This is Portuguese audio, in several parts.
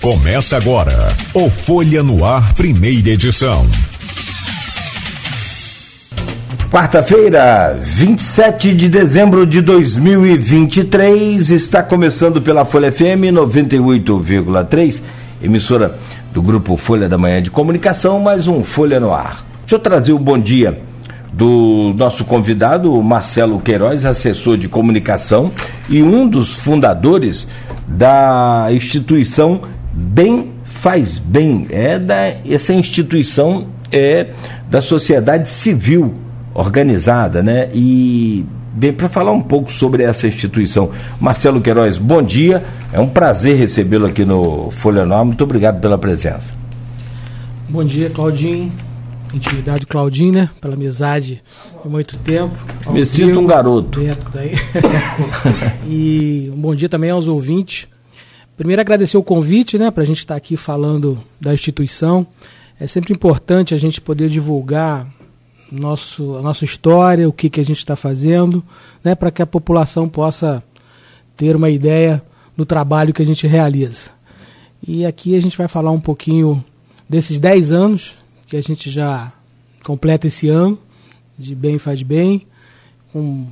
Começa agora o Folha no Ar, primeira edição. Quarta-feira, 27 de dezembro de 2023, está começando pela Folha FM 98,3, emissora do grupo Folha da Manhã de Comunicação, mais um Folha no Ar. Deixa eu trazer o bom dia do nosso convidado, Marcelo Queiroz, assessor de comunicação e um dos fundadores da instituição Bem Faz Bem. É da, essa instituição é da sociedade civil organizada, né? E bem para falar um pouco sobre essa instituição. Marcelo Queiroz, bom dia. É um prazer recebê-lo aqui no Folha Nova. Muito obrigado pela presença. Bom dia, Claudinho. Intimidade Claudinho, né? Pela amizade há muito tempo. Me sinto um garoto. e um bom dia também aos ouvintes. Primeiro, agradecer o convite, né, para a gente estar tá aqui falando da instituição. É sempre importante a gente poder divulgar nosso, a nossa história, o que, que a gente está fazendo, né, para que a população possa ter uma ideia do trabalho que a gente realiza. E aqui a gente vai falar um pouquinho desses 10 anos que a gente já completa esse ano, de Bem Faz Bem, com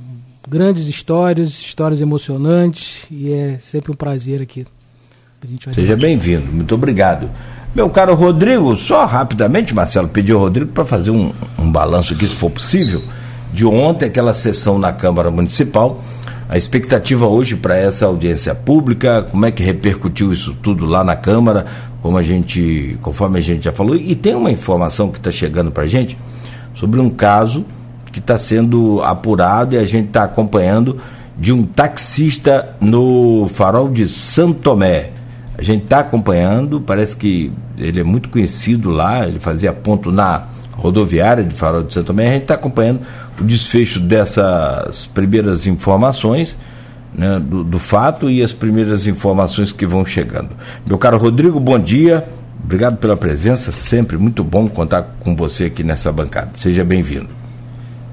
grandes histórias, histórias emocionantes, e é sempre um prazer aqui Seja bem-vindo, muito obrigado. Meu caro Rodrigo, só rapidamente, Marcelo, pediu ao Rodrigo para fazer um, um balanço aqui, se for possível, de ontem, aquela sessão na Câmara Municipal. A expectativa hoje para essa audiência pública, como é que repercutiu isso tudo lá na Câmara, como a gente, conforme a gente já falou, e tem uma informação que está chegando para a gente sobre um caso que está sendo apurado e a gente está acompanhando de um taxista no farol de Santo Tomé. A gente está acompanhando, parece que ele é muito conhecido lá, ele fazia ponto na rodoviária de Farol de Santo Tomé. A gente está acompanhando o desfecho dessas primeiras informações né, do, do, fato e as primeiras informações que vão chegando. Meu caro Rodrigo, bom dia. Obrigado pela presença, sempre muito bom contar com você aqui nessa bancada. Seja bem-vindo.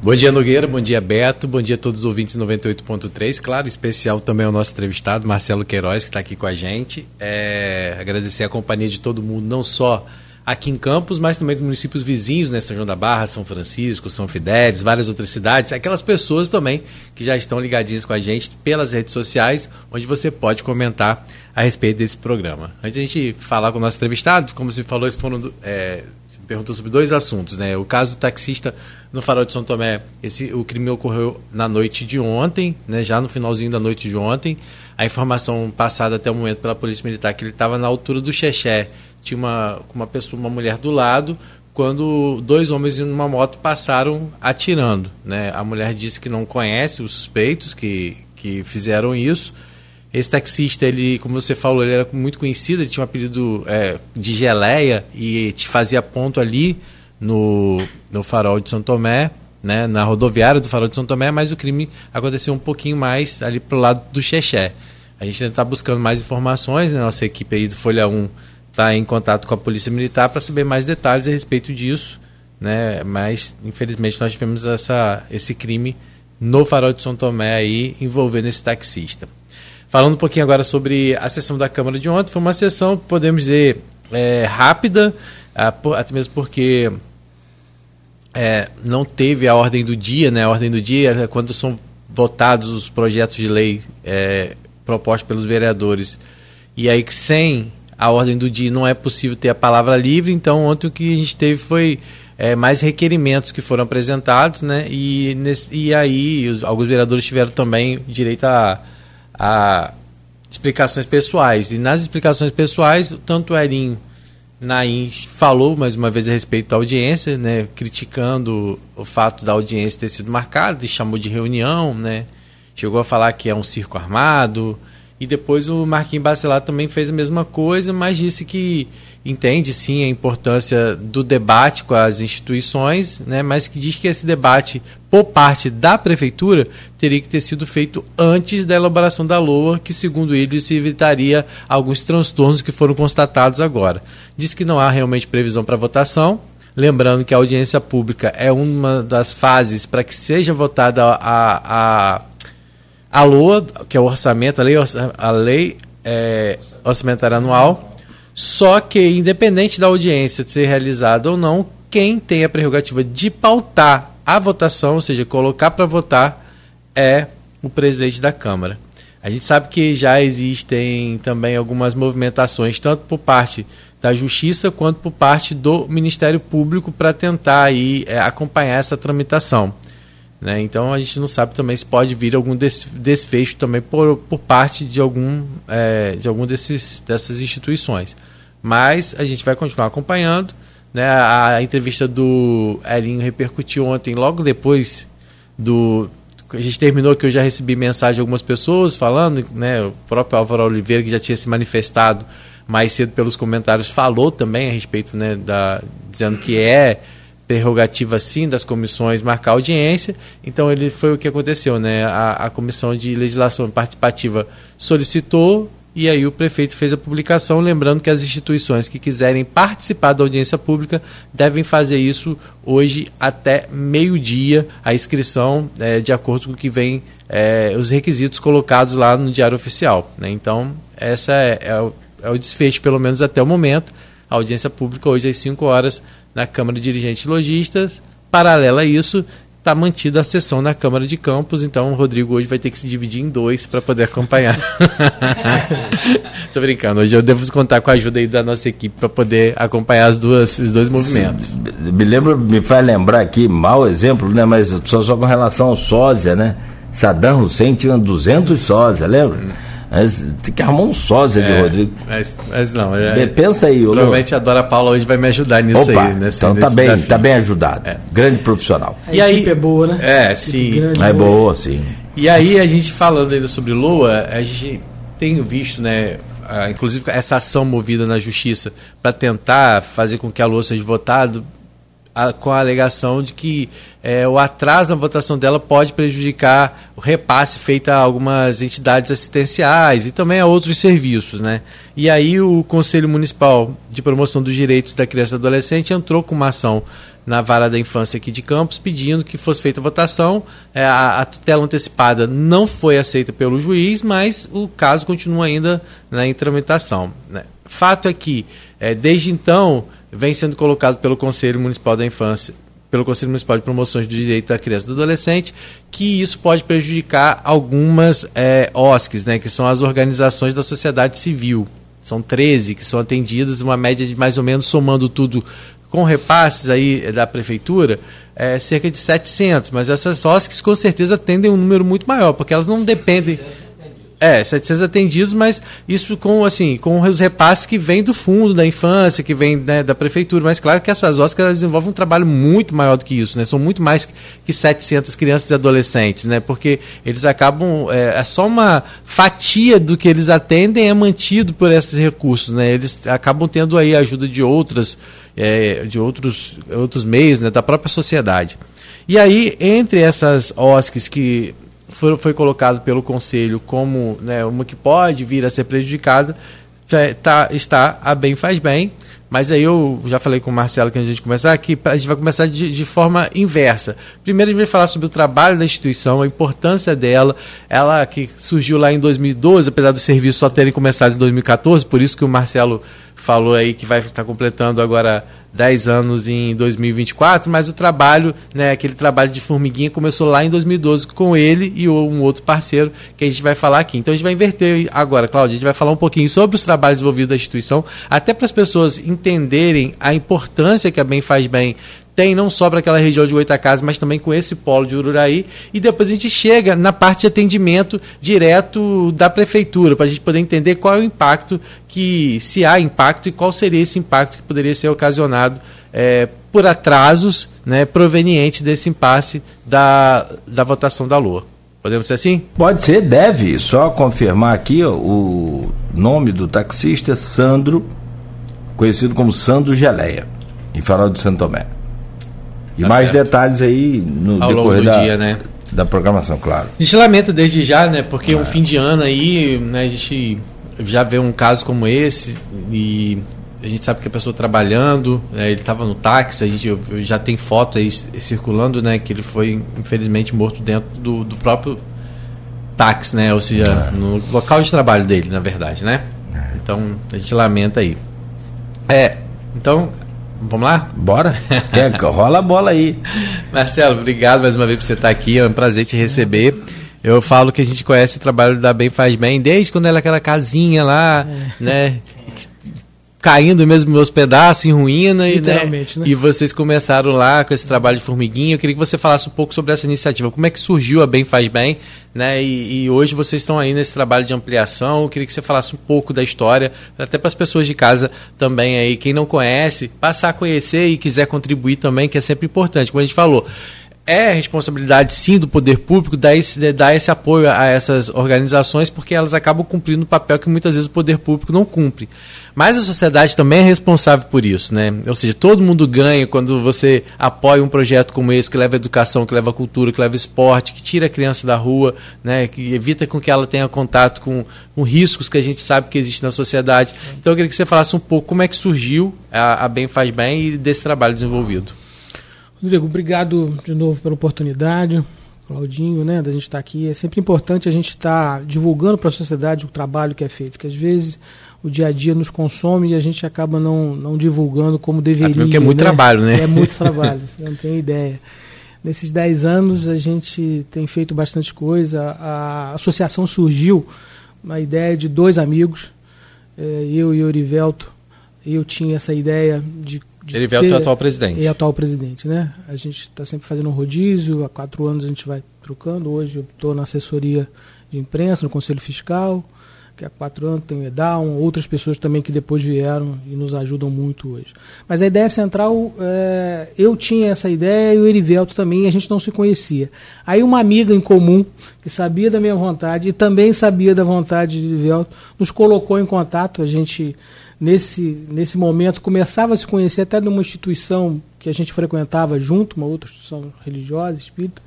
Bom dia, Nogueira. Bom dia, Beto. Bom dia a todos os ouvintes 98.3. Claro, especial também ao nosso entrevistado, Marcelo Queiroz, que está aqui com a gente. É, agradecer a companhia de todo mundo, não só aqui em Campos, mas também dos municípios vizinhos, né? São João da Barra, São Francisco, São Fidélis, várias outras cidades. Aquelas pessoas também que já estão ligadinhas com a gente pelas redes sociais, onde você pode comentar a respeito desse programa. Antes de a gente falar com o nosso entrevistado, como você falou, eles foram. É, perguntou sobre dois assuntos, né? O caso do taxista no Farol de São Tomé, esse, o crime ocorreu na noite de ontem, né? Já no finalzinho da noite de ontem. A informação passada até o momento pela Polícia Militar que ele estava na altura do Xexé, tinha uma, uma pessoa, uma mulher do lado, quando dois homens em uma moto passaram atirando, né? A mulher disse que não conhece os suspeitos que, que fizeram isso esse taxista, ele, como você falou, ele era muito conhecido, ele tinha um apelido é, de geleia e te fazia ponto ali no, no farol de São Tomé, né, na rodoviária do farol de São Tomé, mas o crime aconteceu um pouquinho mais ali pro lado do Xexé. A gente ainda está buscando mais informações, né, nossa equipe aí do Folha 1 está em contato com a Polícia Militar para saber mais detalhes a respeito disso, né, mas infelizmente nós tivemos essa, esse crime no farol de São Tomé aí envolvendo esse taxista. Falando um pouquinho agora sobre a sessão da Câmara de ontem, foi uma sessão, podemos dizer, é, rápida, até mesmo porque é, não teve a ordem do dia, né? A ordem do dia é quando são votados os projetos de lei é, propostos pelos vereadores. E aí que sem a ordem do dia não é possível ter a palavra livre, então ontem o que a gente teve foi é, mais requerimentos que foram apresentados, né? E, nesse, e aí os, alguns vereadores tiveram também direito a a explicações pessoais. E nas explicações pessoais, tanto o Erin Naim falou mais uma vez a respeito da audiência, né, criticando o fato da audiência ter sido marcada, e chamou de reunião, né, chegou a falar que é um circo armado. E depois o Marquinhos Bacelar também fez a mesma coisa, mas disse que entende sim a importância do debate com as instituições, né, mas que diz que esse debate, por parte da prefeitura, teria que ter sido feito antes da elaboração da LOA, que, segundo ele, se evitaria alguns transtornos que foram constatados agora. Diz que não há realmente previsão para votação. Lembrando que a audiência pública é uma das fases para que seja votada a, a, a LOA, que é o orçamento, a lei, a lei é, orçamentária anual Só que, independente da audiência ser realizada ou não, quem tem a prerrogativa de pautar a votação, ou seja, colocar para votar, é o presidente da Câmara. A gente sabe que já existem também algumas movimentações, tanto por parte da Justiça quanto por parte do Ministério Público para tentar aí, é, acompanhar essa tramitação. Né? Então a gente não sabe também se pode vir algum desfecho também por, por parte de algum, é, de algum desses, dessas instituições. Mas a gente vai continuar acompanhando. Né? A, entrevista do Elinho repercutiu ontem, logo depois do. A gente terminou que eu já recebi mensagem de algumas pessoas falando, né? O próprio Álvaro Oliveira, que já tinha se manifestado mais cedo pelos comentários, falou também a respeito, né, da, dizendo que é prerrogativa sim das comissões marcar audiência. Então ele foi o que aconteceu, né? A, a comissão de legislação participativa solicitou e aí o prefeito fez a publicação, lembrando que as instituições que quiserem participar da audiência pública devem fazer isso hoje até meio-dia, a inscrição é, de acordo com o que vem é, os requisitos colocados lá no Diário Oficial. Né? Então, essa é, é, o, é o desfecho, pelo menos até o momento. A audiência pública hoje às 5 horas na Câmara de Dirigentes Logistas. Paralela a isso, está mantida a sessão na Câmara de Campos, então o Rodrigo hoje vai ter que se dividir em dois para poder acompanhar. Tô brincando, hoje eu devo contar com a ajuda aí da nossa equipe para poder acompanhar as duas, os dois movimentos. Me lembra, me faz lembrar aqui, mau exemplo, né, mas só, só com relação ao sósia, né? Saddam Hussein tinha 200 sósia, lembra? Hum. Tem que arrumar um sósia é, de Rodrigo. Mas, mas não. É, Pensa aí, Provavelmente a Dora Paula hoje vai me ajudar nisso Opa, aí. Nesse, então tá bem, desafio. tá bem ajudado. É. Grande profissional. A e aí é boa, né? É, sim. É boa, sim. E aí a gente falando ainda sobre Lua, a gente tem visto, né? inclusive essa ação movida na justiça para tentar fazer com que a Lua seja votada a, com a alegação de que é, o atraso na votação dela pode prejudicar o repasse feito a algumas entidades assistenciais e também a outros serviços. Né? E aí o Conselho Municipal de Promoção dos Direitos da Criança e do Adolescente entrou com uma ação na vara da infância aqui de Campos, pedindo que fosse feita a votação. É, a, a, tutela antecipada não foi aceita pelo juiz, mas o caso continua ainda em tramitação. Né? Fato é que, é, desde então, vem sendo colocado pelo Conselho Municipal da Infância, pelo Conselho Municipal de Promoções do Direito da Criança e do Adolescente, que isso pode prejudicar algumas é, OSCs, né, que são as organizações da sociedade civil. São 13 que são atendidas, uma média de mais ou menos, somando tudo com repasses aí da prefeitura, é cerca de 700, mas essas OSCs com certeza atendem um número muito maior, porque elas não dependem é, 700 atendidos, mas isso com assim, com os repasses que vêm do fundo da infância, que vem né, da prefeitura. Mas claro que essas OSCs desenvolvem um trabalho muito maior do que isso, né? São muito mais que 700 crianças e adolescentes, né? Porque eles acabam é, é só uma fatia do que eles atendem é mantido por esses recursos, né? Eles acabam tendo aí a ajuda de outras é, de outros outros meios, né, da própria sociedade. E aí, entre essas OSCs que foi, foi colocado pelo Conselho como né, uma que pode vir a ser prejudicada, é, tá, está a Bem Faz Bem, mas aí eu já falei com o Marcelo que a gente começar que a gente vai começar de, de, forma inversa. Primeiro a gente vai falar sobre o trabalho da instituição, a importância dela, ela que surgiu lá em 2012, apesar dos serviços só terem começado em 2014, por isso que o Marcelo falou aí que vai estar completando agora 10 anos em 2024, mas o trabalho, né, aquele trabalho de formiguinha começou lá em 2012 com ele e um outro parceiro que a gente vai falar aqui. Então a gente vai inverter agora, Cláudia, a gente vai falar um pouquinho sobre os trabalhos desenvolvidos da instituição, até para as pessoas entenderem a importância que a Bem Faz Bem tem não só para aquela região de Goitacazes, mas também com esse polo de Ururaí. E depois a gente chega na parte de atendimento direto da prefeitura, para a gente poder entender qual é o impacto que, se há impacto, e qual seria esse impacto que poderia ser ocasionado é, por atrasos né, provenientes desse impasse da, da votação da Lua. Podemos ser assim? Pode ser, deve. Só confirmar aqui ó, o nome do taxista Sandro, conhecido como Sandro Geleia, em Farol de Santo Tomé. E tá mais certo. detalhes aí no Ao decorrer da, dia, né? da programação, claro. A gente lamenta desde já, né? Porque é. um fim de ano aí, né, a gente já vê um caso como esse e a gente sabe que a pessoa trabalhando, né, ele estava no táxi, a gente já tem foto aí circulando, né, que ele foi infelizmente morto dentro do, do próprio táxi, né, ou seja, é. no local de trabalho dele, na verdade, né? É. Então a gente lamenta aí. É, então, vamos lá? Bora. Quer, rola a bola aí. Marcelo, obrigado mais uma vez por você estar aqui. É um prazer te receber. Eu falo que a gente conhece o trabalho da Bem Faz Bem desde quando ela era aquela casinha lá, é. né? caindo mesmo meus pedaços em ruína e, né, né? e vocês começaram lá com esse trabalho de formiguinha. Eu queria que você falasse um pouco sobre essa iniciativa. Como é que surgiu a Bem Faz Bem, né? E, e hoje vocês estão aí nesse trabalho de ampliação. Eu queria que você falasse um pouco da história, até para as pessoas de casa também aí, quem não conhece, passar a conhecer e quiser contribuir também, que é sempre importante. Como a gente falou, é responsabilidade sim do poder público dar esse, dar esse apoio a essas organizações, porque elas acabam cumprindo um papel que muitas vezes o poder público não cumpre. Mas a sociedade também é responsável por isso, né? Ou seja, todo mundo ganha quando você apoia um projeto como esse, que leva educação, que leva cultura, que leva esporte, que tira a criança da rua, né? Que evita com que ela tenha contato com, com riscos que a gente sabe que existe na sociedade. Então eu queria que você falasse um pouco como é que surgiu a, a Bem Faz Bem e desse trabalho desenvolvido. Rodrigo, obrigado de novo pela oportunidade. Claudinho, né, da gente estar tá aqui. É sempre importante a gente estar tá divulgando para a sociedade o trabalho que é feito, que às vezes o dia a dia nos consome e a gente acaba não, não divulgando como deveria. Porque é muito né? trabalho, né? É muito trabalho, você não tem ideia. Nesses 10 anos a gente tem feito bastante coisa. A associação surgiu uma ideia de dois amigos, eh, eu e Orivelto. Eu tinha essa ideia de ele veio o atual presidente. É atual presidente, né? A gente está sempre fazendo um rodízio, há quatro anos a gente vai trocando. Hoje eu estou na assessoria de imprensa, no Conselho Fiscal, que há quatro anos tem o EDAL, outras pessoas também que depois vieram e nos ajudam muito hoje. Mas a ideia central, é, eu tinha essa ideia e o Erivelto também, e a gente não se conhecia. Aí uma amiga em comum, que sabia da minha vontade e também sabia da vontade de Erivelto, nos colocou em contato, a gente nesse, nesse momento começava a se conhecer até numa instituição que a gente frequentava junto, uma outra instituição religiosa, espírita.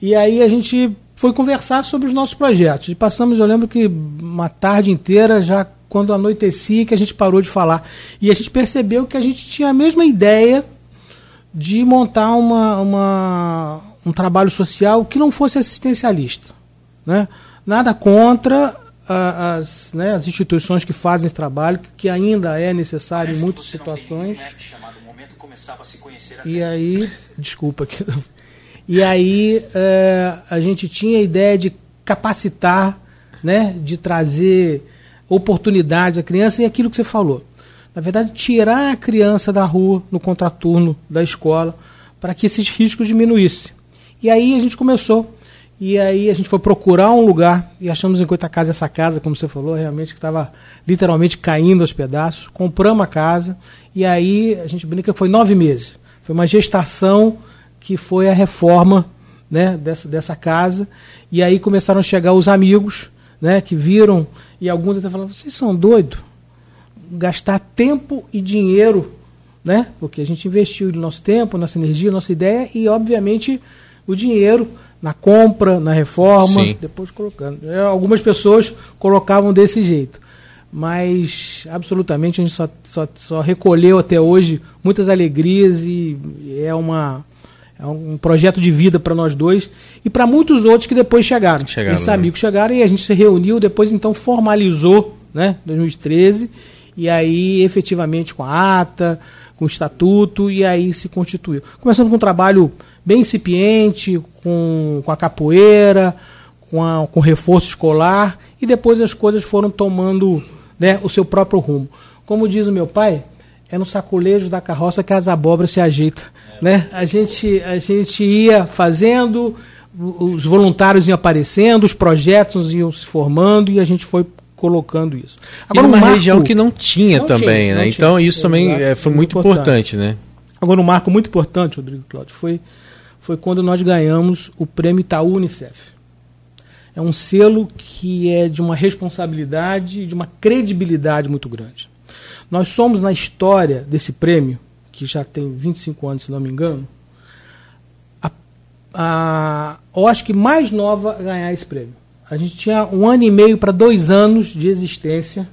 E aí a gente foi conversar sobre os nossos projetos. E passamos, eu lembro que uma tarde inteira, já quando anoitecia, que a gente parou de falar. E a gente percebeu que a gente tinha a mesma ideia de montar uma, uma, um trabalho social que não fosse assistencialista. Né? Nada contra as, né, as instituições que fazem esse trabalho, que ainda é necessário em muitas situações. E aí, desculpa, e aí é, a gente tinha a ideia de capacitar, né, de trazer oportunidade à criança e aquilo que você falou. Na verdade, tirar a criança da rua, no contraturno da escola, para que esses riscos diminuíssem. E aí a gente começou e aí a gente foi procurar um lugar e achamos em Coita Casa essa casa, como você falou, realmente que estava literalmente caindo aos pedaços. Compramos a casa e aí a gente brinca que foi nove meses. Foi uma gestação que foi a reforma né, dessa, dessa casa. E aí começaram a chegar os amigos né, que viram e alguns até falaram, vocês são doidos? Gastar tempo e dinheiro, né? Porque a gente investiu nosso tempo, nossa energia, nossa ideia e, obviamente, o dinheiro na compra, na reforma, Sim. depois colocando. É, algumas pessoas colocavam desse jeito. Mas absolutamente a gente só, só, só recolheu até hoje muitas alegrias e é uma é um projeto de vida para nós dois e para muitos outros que depois chegaram. chegaram Esses né? amigos chegaram e a gente se reuniu, depois então formalizou, né, 2013, e aí efetivamente com a ata, com o estatuto, e aí se constituiu. Começando com um trabalho bem incipiente, com, com a capoeira, com, a, com reforço escolar, e depois as coisas foram tomando né, o seu próprio rumo. Como diz o meu pai, é no sacolejo da carroça que as abóboras se ajeitam. Né? A, gente, a gente ia fazendo, os voluntários iam aparecendo, os projetos iam se formando e a gente foi colocando isso. Agora, e numa marco, região que não tinha não também, tinha, né? Então isso também é, foi muito importante, importante, né? Agora, um marco muito importante, Rodrigo Cláudio, foi foi quando nós ganhamos o prêmio Itaú Unicef. É um selo que é de uma responsabilidade e de uma credibilidade muito grande. Nós somos, na história desse prêmio, que já tem 25 anos, se não me engano, a, a OSC mais nova a ganhar esse prêmio. A gente tinha um ano e meio para dois anos de existência,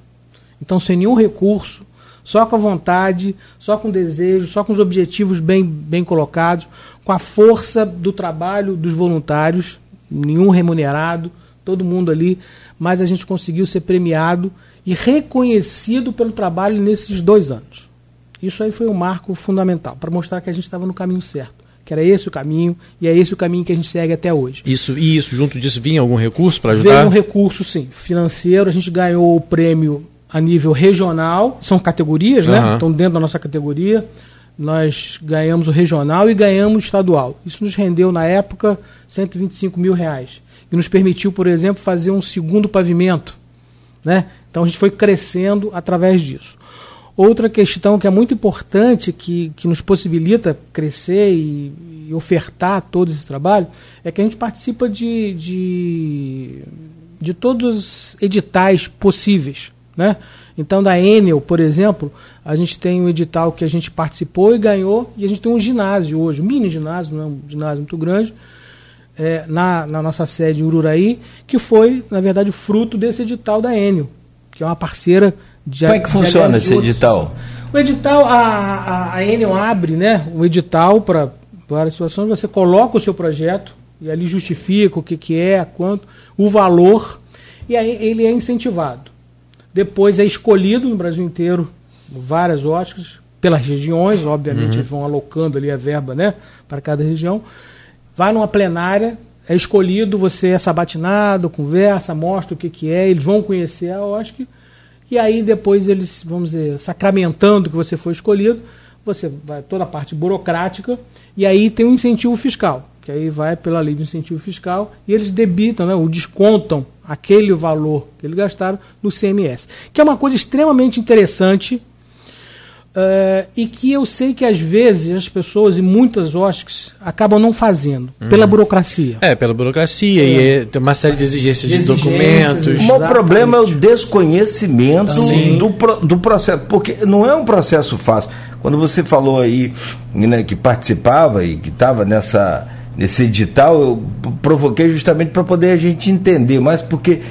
então sem nenhum recurso, só com a vontade, só com desejo, só com os objetivos bem, bem colocados, com a força do trabalho dos voluntários, nenhum remunerado, todo mundo ali, mas a gente conseguiu ser premiado e reconhecido pelo trabalho nesses dois anos. Isso aí foi um marco fundamental para mostrar que a gente estava no caminho certo. Que era esse o caminho e é esse o caminho que a gente segue até hoje. Isso e isso junto disso vinha algum recurso para ajudar? Veio um recurso, sim, financeiro. A gente ganhou o prêmio a nível regional. São categorias, uhum. né? Estão dentro da nossa categoria. Nós ganhamos o regional e ganhamos o estadual. Isso nos rendeu na época 125 mil reais e nos permitiu, por exemplo, fazer um segundo pavimento, né? Então a gente foi crescendo através disso. Outra questão que é muito importante, que, que nos possibilita crescer e, e ofertar todo esse trabalho, é que a gente participa de, de, de todos os editais possíveis. Né? Então, da Enel, por exemplo, a gente tem um edital que a gente participou e ganhou, e a gente tem um ginásio hoje, um mini ginásio, não é um ginásio muito grande, é, na, na nossa sede em Ururaí, que foi, na verdade, fruto desse edital da Enel, que é uma parceira de Como é que funciona esse edital? O edital, a, a, a Enel abre né, um edital para várias situações, você coloca o seu projeto e ali justifica o que, que é, quanto, o valor, e aí ele é incentivado. Depois é escolhido no Brasil inteiro várias óticas, pelas regiões, obviamente uhum. eles vão alocando ali a verba né, para cada região. Vai numa plenária, é escolhido, você é sabatinado, conversa, mostra o que, que é, eles vão conhecer a OSC e aí depois eles, vamos dizer, sacramentando que você foi escolhido, você vai toda a parte burocrática e aí tem um incentivo fiscal, que aí vai pela lei de incentivo fiscal e eles debitam, né, ou descontam aquele valor que eles gastaram no CMS, que é uma coisa extremamente interessante Uh, e que eu sei que às vezes as pessoas e muitas OSCs acabam não fazendo, uhum. pela burocracia. É, pela burocracia, é. e é, tem uma série de exigências de, de documentos. O problema é o desconhecimento do, do processo, porque não é um processo fácil. Quando você falou aí né, que participava e que estava nessa nesse edital, eu provoquei justamente para poder a gente entender, mas porque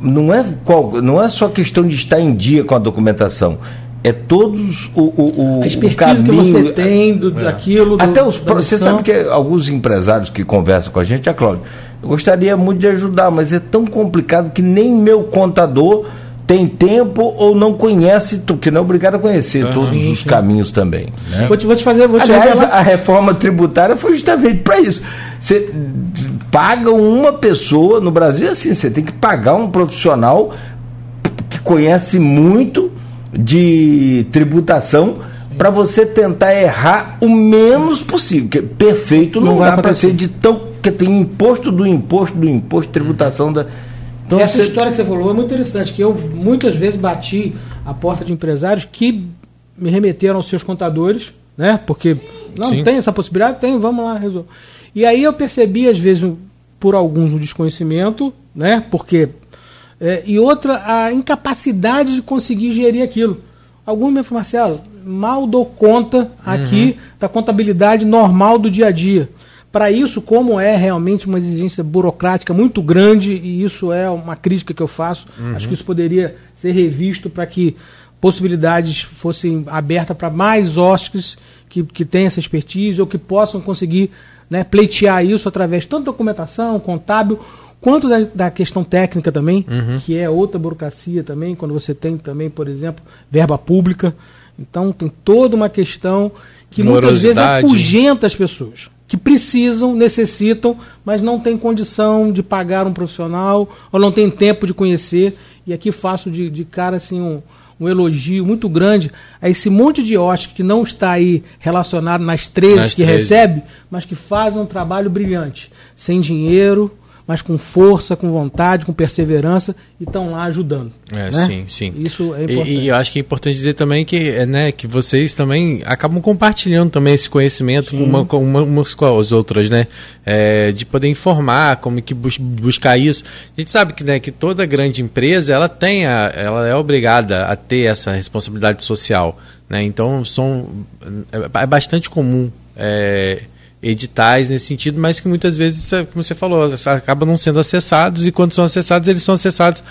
não é, qual, não é só questão de estar em dia com a documentação é todos o, o, o, a o caminho, que você tem do, é. daquilo. Do, Até os você sabe que alguns empresários que conversam com a gente, a Cláudia, eu gostaria muito de ajudar, mas é tão complicado que nem meu contador tem tempo ou não conhece, porque não é obrigado a conhecer uhum. todos os caminhos também. Né? Vou, te, vou te fazer. Vou te Aliás, a reforma tributária foi justamente para isso. Você paga uma pessoa, no Brasil é assim, você tem que pagar um profissional que conhece muito de tributação para você tentar errar o menos possível. Que perfeito não, não dá para ser de tão. que tem imposto do imposto do imposto, tributação da. Então, Essa você... história que você falou é muito interessante, que eu muitas vezes bati a porta de empresários que me remeteram aos seus contadores, né? Porque não Sim. tem essa possibilidade, tem, vamos lá, resolver. E aí eu percebi, às vezes, por alguns, o desconhecimento, né? Porque é, e outra, a incapacidade de conseguir gerir aquilo. Alguns me falam, Marcelo, mal dou conta aqui uhum. da contabilidade normal do dia a dia. Para isso, como é realmente uma exigência burocrática muito grande, e isso é uma crítica que eu faço, uhum. acho que isso poderia ser revisto para que possibilidades fossem abertas para mais hóspedes que, que têm essa expertise ou que possam conseguir né, pleitear isso através tanto da documentação, contábil, quanto da, da questão técnica também, uhum. que é outra burocracia também, quando você tem também, por exemplo, verba pública. Então tem toda uma questão que muitas vezes afugenta as pessoas que precisam, necessitam, mas não tem condição de pagar um profissional ou não tem tempo de conhecer. E aqui faço de, de cara assim um, um elogio muito grande a esse monte de ótica que não está aí relacionado nas 13 nas que 13. recebe, mas que fazem um trabalho brilhante, sem dinheiro, mas com força, com vontade, com perseverança e estão lá ajudando. É, né? sim, sim. Isso é importante. E, e, eu acho que é importante dizer também que, é, né, que vocês também acabam compartilhando também esse conhecimento com, uma, com uma, umas com as outras, né? É, de poder informar como que bus buscar isso. A gente sabe que, né, que toda grande empresa ela tem a, ela é obrigada a ter essa responsabilidade social, né? Então são é, é bastante comum é, editais nesse sentido, mas que muitas vezes, é, como você falou, acabam não sendo acessados e quando são acessados, eles são acessados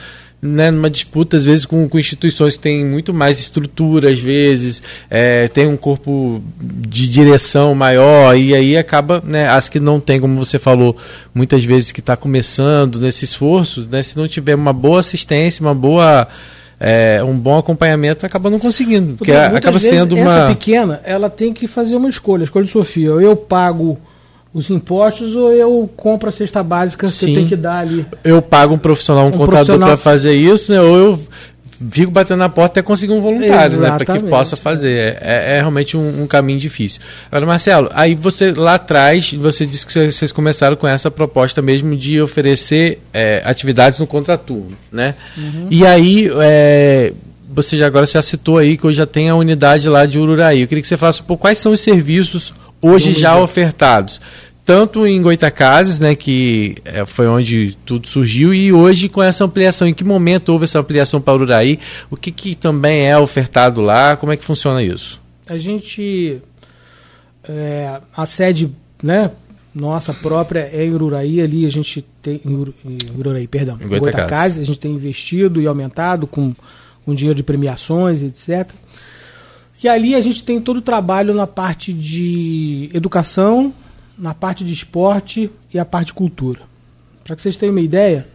né, numa disputa, às vezes, com, com, instituições que têm muito mais estrutura, às vezes, é, tem um corpo de direção maior, e aí acaba, né, as que não tem, como você falou, muitas vezes que está começando nesse esforço, né, se não tiver uma boa assistência, uma boa é, um bom acompanhamento acaba não conseguindo, porque, acaba sendo uma essa pequena, ela tem que fazer uma escolha, escolha de Sofia, ou eu pago os impostos ou eu compro a cesta básica Sim. que eu tenho que dar ali. Eu pago um profissional, um, um contador para fazer isso, né? Ou eu fico batendo na porta até conseguir um voluntário, né? Para que possa fazer. É, é realmente um, um, caminho difícil. Agora, Marcelo, aí você lá atrás, você disse que vocês começaram com essa proposta mesmo de oferecer é, atividades no contraturno, né? Uhum. E aí, é, você já agora já citou aí que hoje já tem a unidade lá de Ururaí. Eu queria que você falasse um pouco quais são os serviços hoje já ofertados tanto em Goitacazes, né, que é, foi onde tudo surgiu, e hoje com essa ampliação. Em que momento houve essa ampliação para Uraí? O que, que também é ofertado lá? Como é que funciona isso? A gente. É, a sede né, nossa própria é em Ururaí, ali a gente tem. Em, Ur, em Ururaí, perdão. Em Goitacazes, a gente tem investido e aumentado com, com dinheiro de premiações, etc. E ali a gente tem todo o trabalho na parte de educação, na parte de esporte e a parte de cultura. Para que vocês tenham uma ideia,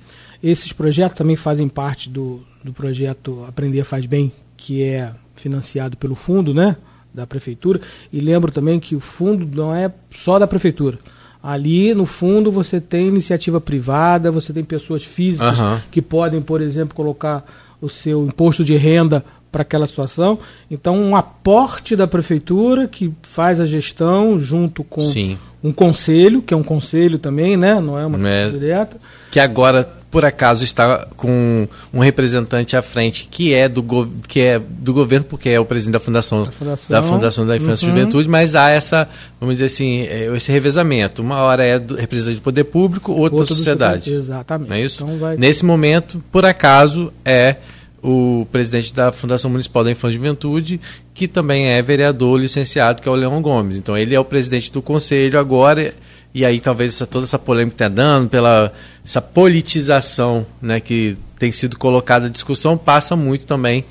esses projetos também fazem parte do, do projeto Aprender Faz Bem, que é financiado pelo fundo né, da prefeitura. E lembro também que o fundo não é só da prefeitura. Ali no fundo você tem iniciativa privada, você tem pessoas físicas uhum. que podem, por exemplo, colocar o seu imposto de renda para aquela situação. Então, um aporte da prefeitura que faz a gestão junto com Sim. Um conselho, que é um conselho também, né? Não é uma é, direta. Que agora, por acaso, está com um representante à frente que é do, que é do governo, porque é o presidente da Fundação da Fundação da, fundação da Infância uhum. e Juventude, mas há essa, vamos dizer assim, é, esse revezamento. Uma hora é do representante do poder público, outra da sociedade. Exatamente. É isso? Então vai... Nesse momento, por acaso, é o presidente da Fundação Municipal da Infância e Juventude, que também é vereador licenciado, que é o Leão Gomes. Então ele é o presidente do conselho agora, e aí talvez essa, toda essa polêmica que está dando, pela essa politização né, que tem sido colocada à discussão, passa muito também,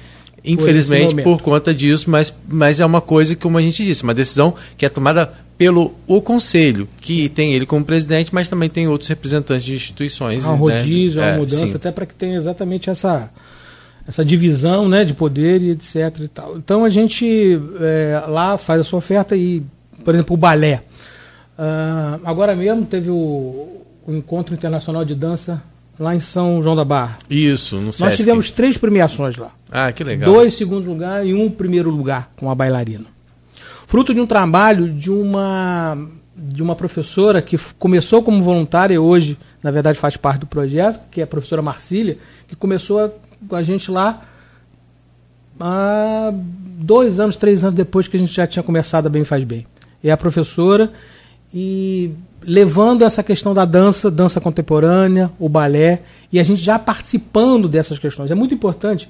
infelizmente, por, por conta disso, mas, mas é uma coisa que, como a gente disse, uma decisão que é tomada pelo o conselho, que tem ele como presidente, mas também tem outros representantes de instituições. Há um né? rodízio, né? uma é, mudança, sim. até para que tenha exatamente essa essa divisão né, de poder e etc. E tal. Então a gente é, lá faz a sua oferta e, por exemplo, o balé. Uh, agora mesmo teve o, o, Encontro Internacional de Dança lá em São João da Barra. Isso, no Nós tivemos três premiações lá. Ah, que legal. Dois segundo lugar e um primeiro lugar com a bailarina. Fruto de um trabalho de uma de uma professora que começou como voluntária e hoje, na verdade, faz parte do projeto, que é a professora Marcília, que começou a com a gente lá há dois anos, três anos depois que a gente já tinha começado a Bem Faz Bem. É a professora e levando essa questão da dança, dança contemporânea, o balé, e a gente já participando dessas questões. É muito importante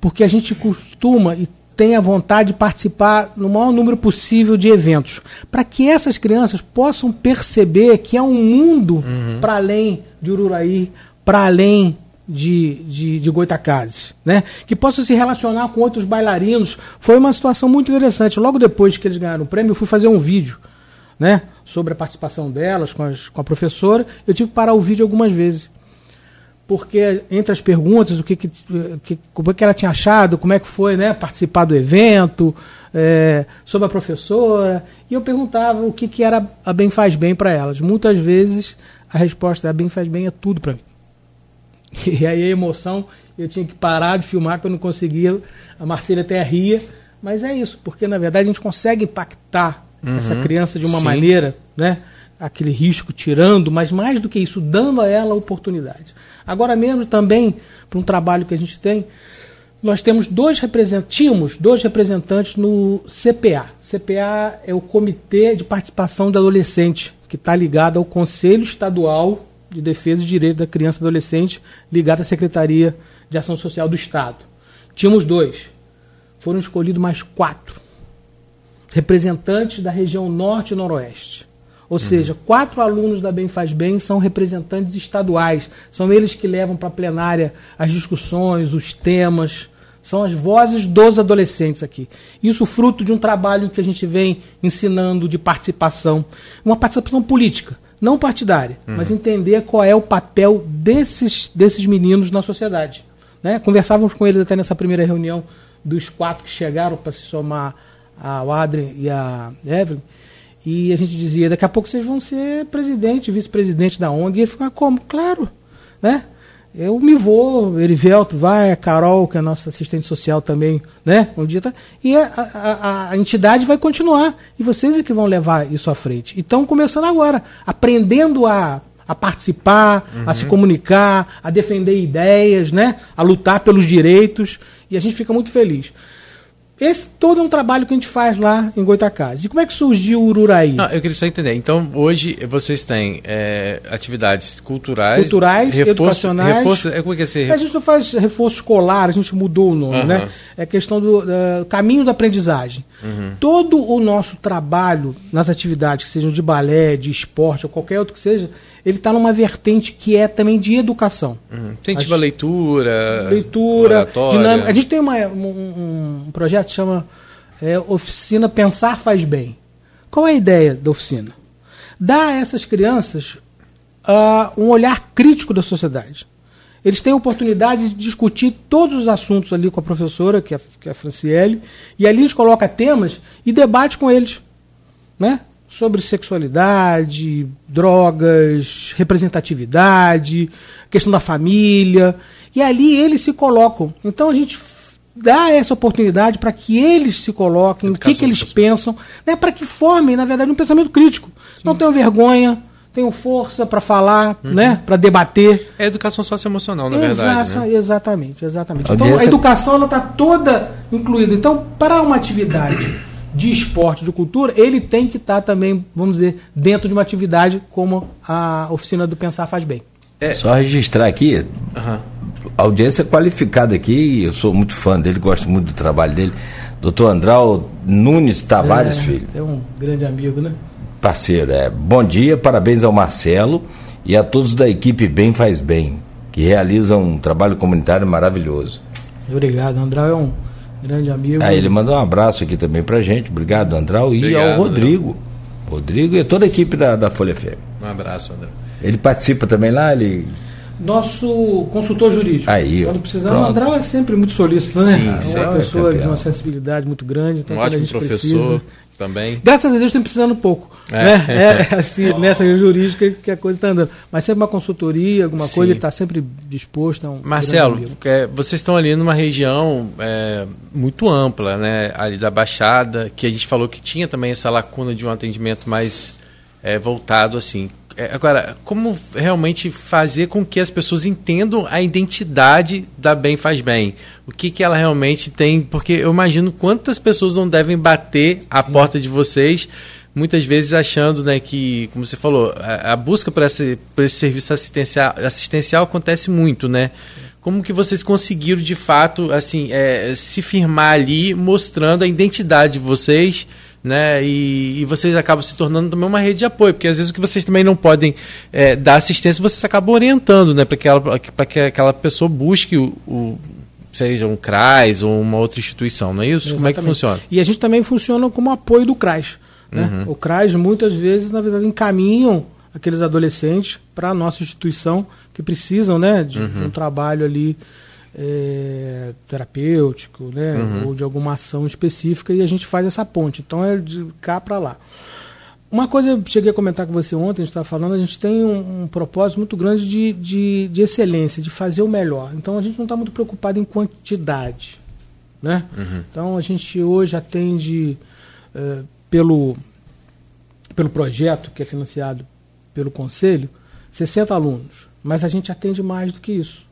porque a gente costuma e tem a vontade de participar no maior número possível de eventos, para que essas crianças possam perceber que há um mundo uhum. para além de Ururaí, para além de, de, de Goitacazes, né? que possam se relacionar com outros bailarinos. Foi uma situação muito interessante. Logo depois que eles ganharam o prêmio, eu fui fazer um vídeo né? sobre a participação delas com, as, com a professora. Eu tive que parar o vídeo algumas vezes. Porque entre as perguntas, o que, que, que, como é que ela tinha achado, como é que foi né, participar do evento, é, sobre a professora, e eu perguntava o que, que era a Bem Faz Bem para elas. Muitas vezes a resposta da Bem Faz Bem é tudo para mim. E aí a emoção, eu tinha que parar de filmar, que eu não conseguia. A Marcela até ria. Mas é isso, porque na verdade a gente consegue impactar uhum, essa criança de uma sim. maneira, né? Aquele risco tirando, mas mais do que isso, dando a ela oportunidade. Agora mesmo também, para um trabalho que a gente tem, nós temos dois representantes, dois representantes no CPA. CPA é o Comitê de Participação do Adolescente, que está ligado ao Conselho Estadual de Defesa e Direito da Criança e Adolescente, ligada à Secretaria de Ação Social do Estado. Tínhamos dois. Foram escolhidos mais quatro representantes da região norte e noroeste. Ou uhum. seja, quatro alunos da Bem Faz Bem são representantes estaduais. São eles que levam para a plenária as discussões, os temas. São as vozes dos adolescentes aqui. Isso fruto de um trabalho que a gente vem ensinando de participação. Uma participação política não partidária, uhum. mas entender qual é o papel desses, desses meninos na sociedade. Né? Conversávamos com eles até nessa primeira reunião dos quatro que chegaram para se somar ao Adrien e a Evelyn. E a gente dizia, daqui a pouco vocês vão ser presidente, vice-presidente da ONG. E ele ficava, como? Claro, né? Eu me vou, Erivelto vai, a Carol, que é a nossa assistente social também, né? Um dia tá, e a, a, a, entidade vai continuar. E vocês é que vão levar isso à frente. E estão começando agora, aprendendo a, a participar, uhum. a se comunicar, a defender ideias, né? A lutar pelos direitos. E a gente fica muito feliz. Esse todo é um trabalho que a gente faz lá em Goitacazes. E como é que surgiu o Ururaí? Não, eu queria só entender. Então, hoje vocês têm é, atividades culturais, culturais reforço, educacionais. Reforço, é, como é que é esse... A gente não faz reforço escolar, a gente mudou o nome, uhum. né? É questão do caminho da aprendizagem. Uhum. Todo o nosso trabalho nas atividades, que sejam de balé, de esporte ou qualquer outro que seja, ele está numa vertente que é também de educação. Incentiva a leitura, leitura, dinâmica. A gente tem uma, um, um, projeto que chama é, Oficina Pensar Faz Bem. Qual é a ideia da oficina? Dar a essas crianças uh, um olhar crítico da sociedade. Eles têm a oportunidade de discutir todos os assuntos ali com a professora, que é, que é a Franciele, e ali a gente coloca temas e debate com eles. Né? Sobre sexualidade, drogas, representatividade, questão da família. E ali eles se colocam. Então a gente dá essa oportunidade para que eles se coloquem, o que, que eles pensam, né, para que formem, na verdade, um pensamento crítico. Sim. Não tenham vergonha, tenham força para falar, uhum. né, para debater. É educação socioemocional, na Exa verdade. Né? Exatamente, exatamente. Então a educação está toda incluída. Então, para uma atividade de esporte, de cultura, ele tem que estar tá também, vamos dizer, dentro de uma atividade como a oficina do Pensar Faz Bem. É. Só registrar aqui, uhum. audiência qualificada aqui, eu sou muito fã dele, gosto muito do trabalho dele. Doutor Andral Nunes Tavares, é, filho. É um grande amigo, né? Parceiro, é. Bom dia, parabéns ao Marcelo e a todos da equipe Bem Faz Bem, que realizam um trabalho comunitário maravilhoso. Obrigado, Andral é um grande amigo. Ah, ele mandou um abraço aqui também pra gente. Obrigado, Andral. E Obrigado, ao Rodrigo. André. Rodrigo e toda a equipe da, da Folha FM. Um abraço, André. Ele participa também lá, ele. Nosso consultor jurídico. Aí, Quando precisar, o André é sempre muito solícito, né? Sim, é uma pessoa é de uma sensibilidade muito grande. Então um ótimo professor. Precisa, também. Graças a Deus tem precisando pouco. É, né? é assim, nessa jurídica que a coisa está andando. Mas sempre uma consultoria, alguma Sim. coisa, ele está sempre disposto a um. Marcelo, é, vocês estão ali numa região é, muito ampla, né? Ali da Baixada, que a gente falou que tinha também essa lacuna de um atendimento mais é, voltado assim. É, agora, como realmente fazer com que as pessoas entendam a identidade da Bem Faz Bem? O que, que ela realmente tem? Porque eu imagino quantas pessoas não devem bater a porta de vocês, muitas vezes achando né, que, como você falou, a, a busca por esse, por esse serviço assistencial, assistencial acontece muito, né? Como que vocês conseguiram, de fato, assim, é, se firmar ali, mostrando a identidade de vocês, né? E, e, vocês acabam se tornando também uma rede de apoio, porque às vezes o que vocês também não podem é, dar assistência, vocês acabam orientando, né? Para que, ela, que aquela pessoa busque o, o seja um CRAS ou uma outra instituição, não é isso? Exatamente. Como é que funciona? E a gente também funciona como apoio do CRAS. Né? Uhum. O CRAS muitas vezes, na verdade, encaminham aqueles adolescentes para a nossa instituição que precisam né, de, uhum. de um trabalho ali é, terapêutico, né, uhum. ou de alguma ação específica e a gente faz essa ponte. Então é de cá para lá. Uma coisa eu cheguei a comentar com você ontem, a gente estava falando, a gente tem um, um propósito muito grande de, de, de, excelência, de fazer o melhor. Então a gente não está muito preocupado em quantidade. Né? Uhum. Então a gente hoje atende é, pelo, pelo projeto que é financiado pelo Conselho, 60 alunos. Mas a gente atende mais do que isso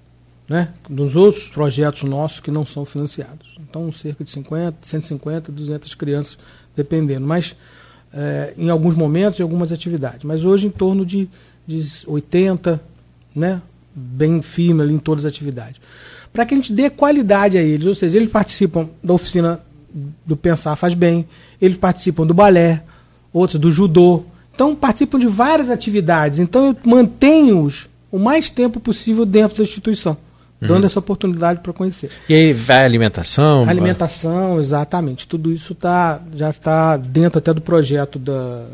né, dos outros projetos nossos que não são financiados. Então, cerca de 50, 150, 200 crianças, dependendo. Mas, é, em alguns momentos, em algumas atividades. Mas hoje, em torno de, de 80, né, bem firme ali em todas as atividades. Para que a gente dê qualidade a eles, ou seja, eles participam da oficina do Pensar Faz Bem, eles participam do balé, outros do judô. Então, participam de várias atividades. Então, eu mantenho-os o mais tempo possível dentro da instituição dando uhum. essa oportunidade para conhecer. E aí vai alimentação? alimentação, exatamente. Tudo isso tá, já está dentro até do projeto da,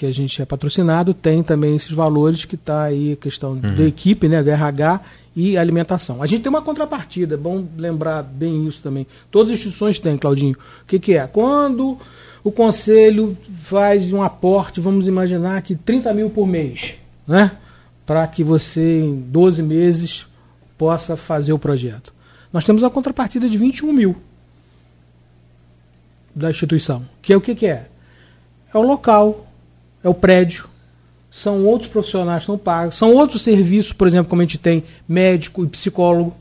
que a gente é patrocinado, tem também esses valores que está aí a questão uhum. da equipe, né, da RH, e alimentação. A gente tem uma contrapartida, é bom lembrar bem isso também. Todas as instituições têm, Claudinho. O que, que é? Quando o conselho faz um aporte, vamos imaginar que 30 mil por mês, né? Para que você, em 12 meses, possa fazer o projeto. Nós temos a contrapartida de 21 mil da instituição. Que é o que, que é? É o local, é o prédio, são outros profissionais que não pagam, são outros serviços, por exemplo, como a gente tem médico e psicólogo,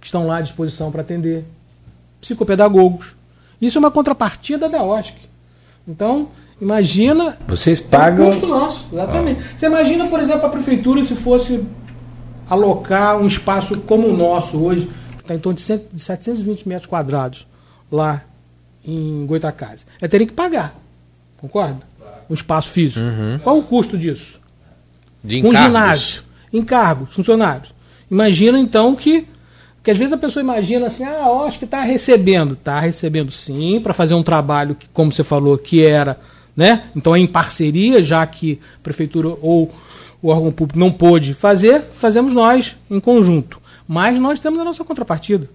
que estão lá à disposição para atender, psicopedagogos. Isso é uma contrapartida da OSC. Então, imagina. Vocês pagam. É um custo nosso, exatamente. Ah. Você imagina, por exemplo, a prefeitura se fosse alocar um espaço como o nosso hoje, que está em torno de, 100, de 720 metros quadrados, lá em Goitacazes. É teria que pagar. Concorda? um espaço físico. Uhum. Qual o custo disso? De encargos. Um ginásio, encargos, funcionários. Imagina então que que às vezes a pessoa imagina assim, ah, eu acho que está recebendo. Está recebendo sim, para fazer um trabalho que, como você falou, que era, né? Então é em parceria, já que a prefeitura ou o órgão público não pôde fazer, fazemos nós em conjunto. Mas nós temos a nossa contrapartida,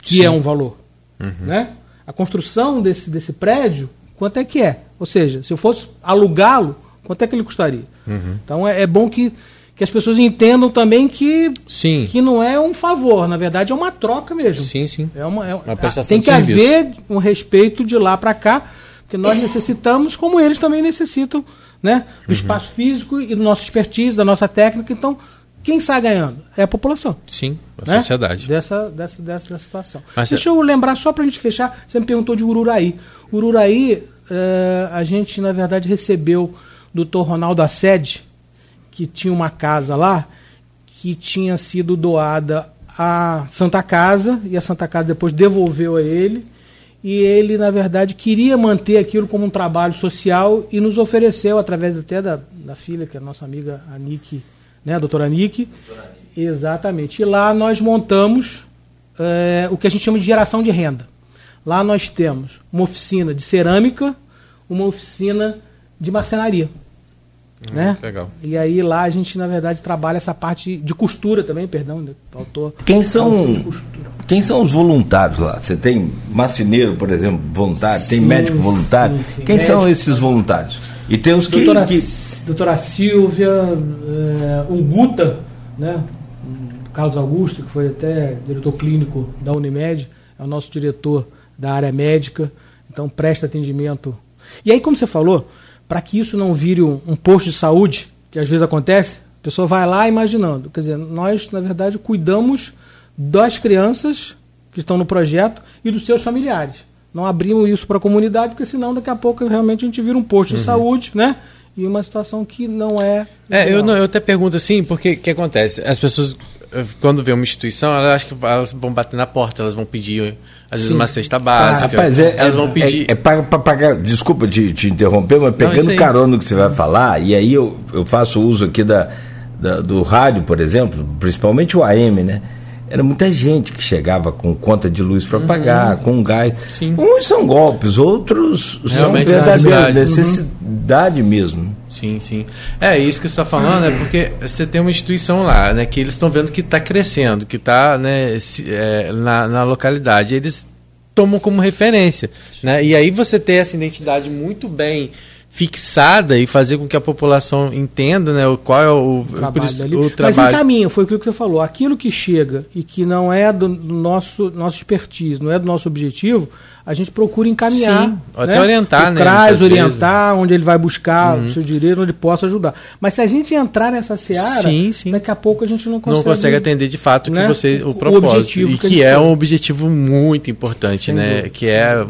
que sim. é um valor. Uhum. Né? A construção desse, desse prédio quanto é que é. Ou seja, se eu fosse alugá-lo, quanto é que ele custaria? Uhum. Então é, é, bom que, que as pessoas entendam também que, sim. que não é um favor, na verdade é uma troca mesmo. Sim, sim. É uma, é, uma prestação tem que haver um respeito de lá para cá, porque nós necessitamos, como eles também necessitam, né, do uhum. espaço físico e do nosso expertise, da nossa técnica. Então, quem sai ganhando? É a população. Sim, a né? sociedade. Dessa, dessa, dessa, dessa situação. Mas Deixa é... eu lembrar, só para a gente fechar, você me perguntou de Ururaí. Ururaí, uh, a gente, na verdade, recebeu do Dr. Ronaldo Assede, que tinha uma casa lá, que tinha sido doada à Santa Casa, e a Santa Casa depois devolveu a ele. E ele, na verdade, queria manter aquilo como um trabalho social e nos ofereceu, através até da, da filha, que é a nossa amiga Anique né, a doutora Nick. Exatamente. E lá nós montamos é, o que a gente chama de geração de renda. Lá nós temos uma oficina de cerâmica, uma oficina de marcenaria. Hum, né? Legal. E aí lá a gente, na verdade, trabalha essa parte de costura também, perdão, né? faltou. Quem são, quem são os voluntários lá? Você tem marceneiro, por exemplo, voluntário, sim, tem médico voluntário? Sim, sim. Quem médico, são esses voluntários? E tem os que, doutora, que doutora Silvia, é, o Guta, né? Carlos Augusto, que foi até diretor clínico da Unimed, é o nosso diretor da área médica, então presta atendimento. E aí, como você falou, para que isso não vire um, um, posto de saúde, que às vezes acontece, a pessoa vai lá imaginando. Quer dizer, nós, na verdade, cuidamos das crianças que estão no projeto e dos seus familiares. Não abrimos isso para a comunidade, porque senão daqui a pouco realmente a gente vira um posto uhum. de saúde, né? e uma situação que não é. É, eu, não, eu até pergunto assim, porque o que acontece? As pessoas, quando vê uma instituição, elas acham que elas vão bater na porta, elas vão pedir, às vezes, Sim. uma cesta básica. Ah, rapaz, é, elas vão é, pedir. É, é para pagar. Desculpa te, te interromper, mas pegando não, carona no que você vai falar, e aí eu, eu faço uso aqui da, da, do rádio, por exemplo, principalmente o AM, né? era muita gente que chegava com conta de luz para uhum. pagar, com gás. Sim. Uns são golpes, outros Realmente são verdadeiros, necessidade uhum. mesmo. Sim, sim. É isso que você está falando, é porque você tem uma instituição lá, né, que eles estão vendo que está crescendo, que está né, é, na, na localidade. Eles tomam como referência. Né? E aí você tem essa identidade muito bem fixada e fazer com que a população entenda né, qual é o, o trabalho. O, o trabalho. Mas encaminha, foi aquilo que você falou. Aquilo que chega e que não é do nosso, nosso expertise, não é do nosso objetivo, a gente procura encaminhar. Sim, né? até orientar, o né? CRAS, orientar vezes. onde ele vai buscar uhum. o seu direito, onde ele possa ajudar. Mas se a gente entrar nessa seara, sim, sim. daqui a pouco a gente não consegue. Não consegue atender de fato né? que você, o propósito. O e que, que é um objetivo muito importante, Sem né? Dúvida. Que é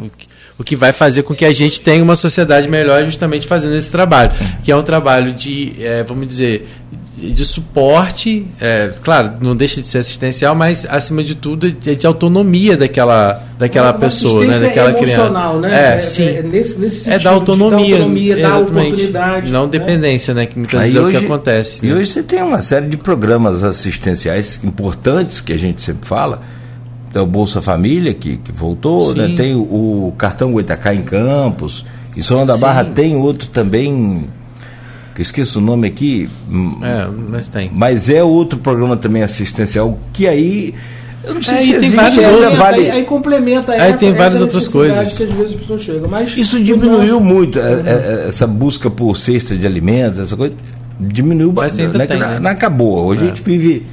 o que vai fazer com que a gente tenha uma sociedade melhor justamente fazendo esse trabalho, que é um trabalho de, é, vamos dizer, de suporte, é, claro, não deixa de ser assistencial, mas acima de tudo de, de autonomia daquela, daquela pessoa, né, daquela criança. Né? É, é, sim. É, nesse, nesse sentido, é da autonomia, autonomia da oportunidade, não né? dependência, né, que muitas vezes é o que acontece. E né? hoje você tem uma série de programas assistenciais importantes que a gente sempre fala o Bolsa Família, que, que voltou, né? tem o, o, cartão Goitacá em Campos, em São da Barra tem outro também. que eu esqueço o nome aqui. Hum, é, mas tem. Mas é outro programa também assistencial que aí. Eu não sei é, se tem existe vários outros, vale. Aí, aí complementa aí essa, tem várias essa outras coisas. que às vezes as pessoas chegam. Mas Isso diminuiu muito, é, é, essa busca por cesta de alimentos, essa coisa. Diminuiu bastante. Né, não, né? acabou. Hoje a gente vive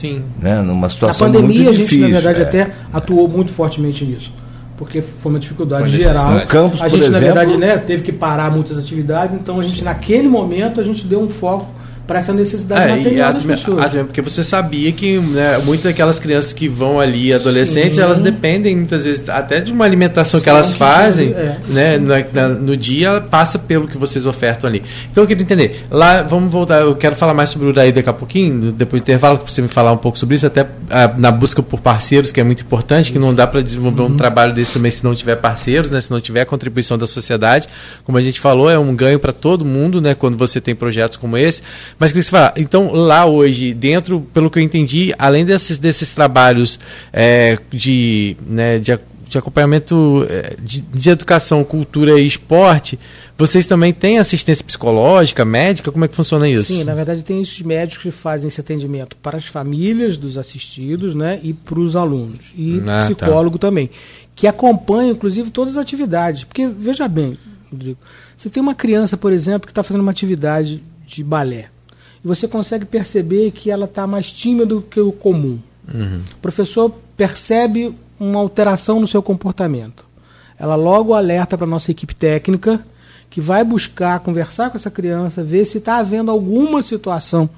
Sim. Né, numa situação a pandemia, muito difícil. A gente, na verdade, é. até atuou muito fortemente nisso. Porque foi uma dificuldade Foi geral. No campus, a gente, por na exemplo, verdade, né, teve que parar muitas atividades, então a gente, naquele momento, a gente deu um foco para essa necessidade é, material das a, pessoas. Porque você sabia que né, muitas daquelas crianças que vão ali, adolescentes, Sim. elas dependem muitas vezes até de uma alimentação Sim, que elas fazem, é. né, no, no, dia, passa pelo que vocês ofertam ali. Então eu queria entender, lá, vamos voltar, eu quero falar mais sobre o Uraí daqui a pouquinho, depois do intervalo, para você me falar um pouco sobre isso, até a, na busca por parceiros, que é muito importante, que não dá para desenvolver uhum. um trabalho desse também se não tiver parceiros, né, se não tiver contribuição da sociedade. Como a gente falou, é um ganho para todo mundo, né, quando você tem projetos como esse. Mas queria falar, então então, lá hoje, dentro, pelo que eu entendi, além desses, desses trabalhos é, de, né, de, de acompanhamento é, de, de, educação, cultura e esporte, vocês também têm assistência psicológica, médica? Como é que funciona isso? Sim, na verdade tem esses médicos que fazem esse atendimento para as famílias dos assistidos né, e para os alunos. E ah, tá. psicólogo tá. também, que acompanha, inclusive, todas as atividades. Porque, veja bem, Rodrigo, você tem uma criança, por exemplo, que está fazendo uma atividade de balé e você consegue perceber que ela está mais tímida do que o comum. Uhum. O professor percebe uma alteração no seu comportamento. Ela logo alerta para a nossa equipe técnica, que vai buscar conversar com essa criança, ver se está havendo alguma situação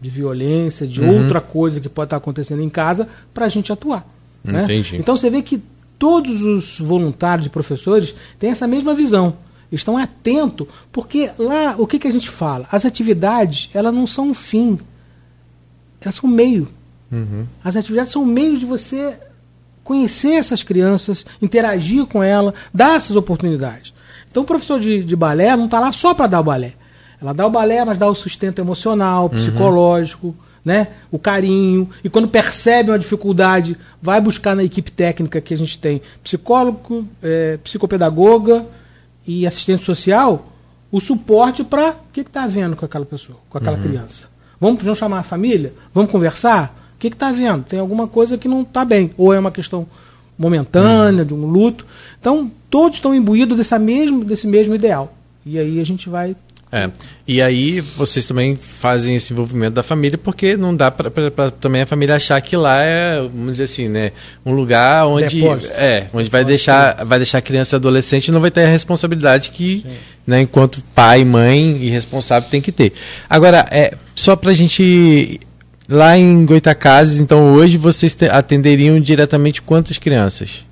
de violência, de uhum. outra coisa que pode estar tá acontecendo em casa, para a gente atuar. Né? Então você vê que todos os voluntários e professores têm essa mesma visão estão atentos, porque lá o que, que a gente fala? As atividades, elas não são um fim, elas são um meio. Uhum. As atividades são um meio de você conhecer essas crianças, interagir com elas, dar essas oportunidades. Então o professor de, de balé não está lá só para dar o balé. Ela dá o balé, mas dá o sustento emocional, uhum. psicológico, uhum. né? o carinho. E quando percebe uma dificuldade, vai buscar na equipe técnica que a gente tem psicólogo, é, psicopedagoga, e assistente social o suporte para o que está havendo com aquela pessoa, com aquela uhum. criança. Vamos, vamos chamar a família? Vamos conversar? O que está havendo? Tem alguma coisa que não está bem. Ou é uma questão momentânea, uhum. de um luto. Então, todos estão imbuídos desse mesmo, desse mesmo ideal. E aí a gente vai é. E aí vocês também fazem esse envolvimento da família, porque não dá para também a família achar que lá é, vamos dizer assim, né, um lugar onde Depósito. é, onde vai deixar, vai deixar a criança e adolescente e não vai ter a responsabilidade que, né, enquanto pai, mãe e responsável tem que ter. Agora, é só para a gente lá em Goitacazes, então hoje vocês atenderiam diretamente quantas crianças?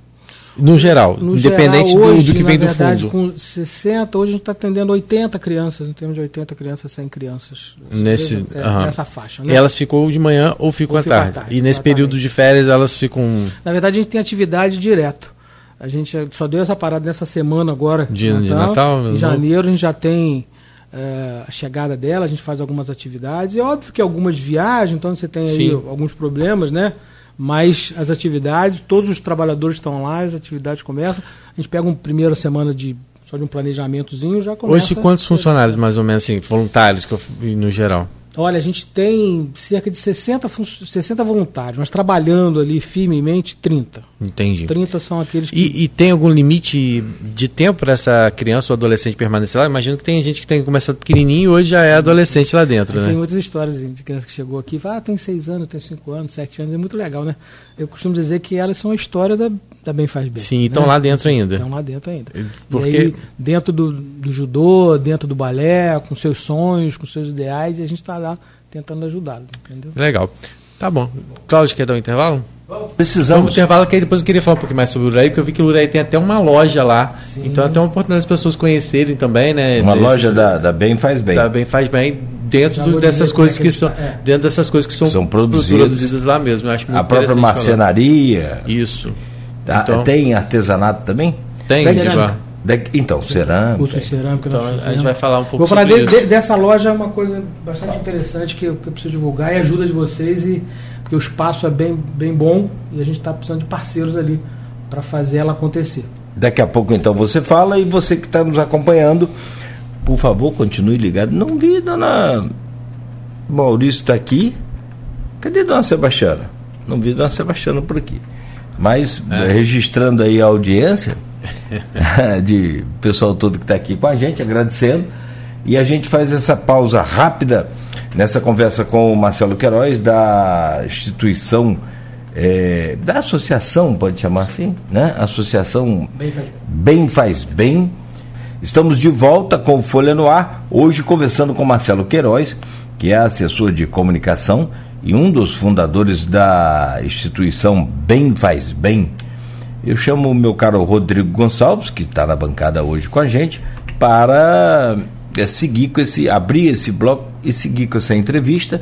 No geral, no independente geral, hoje, do, do, que vem verdade, do fundo. Com 60, hoje a gente está atendendo 80 crianças, em termos de 80 crianças, 100 crianças. Nesse, é. Nessa faixa. Né? E elas ficam de manhã ou ficam ou à, tarde. à tarde. E nesse período de férias elas ficam. Na verdade, a gente tem atividade direto. A gente só deu essa parada nessa semana agora. De, Natal. De Natal em janeiro a gente já tem é, a chegada dela, a gente faz algumas atividades. É óbvio que algumas viagens, então você tem aí Sim. alguns problemas, né? Mas as atividades, todos os trabalhadores estão lá, as atividades começam. A gente pega uma primeira semana de só de um planejamentozinho já começa. Hoje quantos funcionários mais ou menos assim, voluntários no geral? Olha, a gente tem cerca de 60, 60 voluntários, mas trabalhando ali firmemente 30. Entendi. 30 são aqueles que. E, e tem algum limite de tempo para essa criança ou adolescente permanecer lá? Imagino que tem gente que tem começado pequenininho e hoje já é adolescente lá dentro, né? Tem muitas histórias de criança que chegou aqui e fala, ah, tem 6 anos, tem 5 anos, 7 anos, é muito legal, né? Eu costumo dizer que elas são a história da, da Bem Faz Bem. Sim, estão né? lá dentro ainda. Estão lá dentro ainda. Porque... E aí, dentro do, do judô, dentro do balé, com seus sonhos, com seus ideais, e a gente está lá tentando ajudá-lo. Legal. Tá bom. Cláudio, quer dar um intervalo? Precisamos. Vamos intervalo que aí depois eu queria falar um pouquinho mais sobre o Uraí, porque eu vi que o Uraí tem até uma loja lá. Sim. Então até uma oportunidade das pessoas conhecerem também, né? Uma loja da, da Bem Faz Bem. Da Bem Faz Bem, dentro do, dessas coisas que, que são. É. Dentro dessas coisas que são, são produzidas. produzidas lá mesmo. Eu acho a própria marcenaria. Falar. Isso. Tá, então, tem artesanato também? Tem, tem de, então, cerâmica. Curso de cerâmica. Então, a gente vai falar um pouco Vou falar de, de, dessa loja, é uma coisa bastante interessante que eu, que eu preciso divulgar e ajuda de vocês, e, porque o espaço é bem, bem bom e a gente está precisando de parceiros ali para fazer ela acontecer. Daqui a pouco, então, você fala e você que está nos acompanhando por favor, continue ligado. Não vi, dona Maurício está aqui. Cadê dona Sebastiana? Não vi dona Sebastiana por aqui. Mas é. registrando aí a audiência de pessoal todo que está aqui com a gente, agradecendo. E a gente faz essa pausa rápida nessa conversa com o Marcelo Queiroz, da instituição, é, da associação, pode chamar assim, né? Associação Bem Faz Bem. Faz Bem. Estamos de volta com o Folha no Ar, hoje conversando com Marcelo Queiroz, que é assessor de comunicação e um dos fundadores da instituição Bem Faz Bem. Eu chamo o meu caro Rodrigo Gonçalves, que está na bancada hoje com a gente, para é, seguir com esse, abrir esse bloco e seguir com essa entrevista,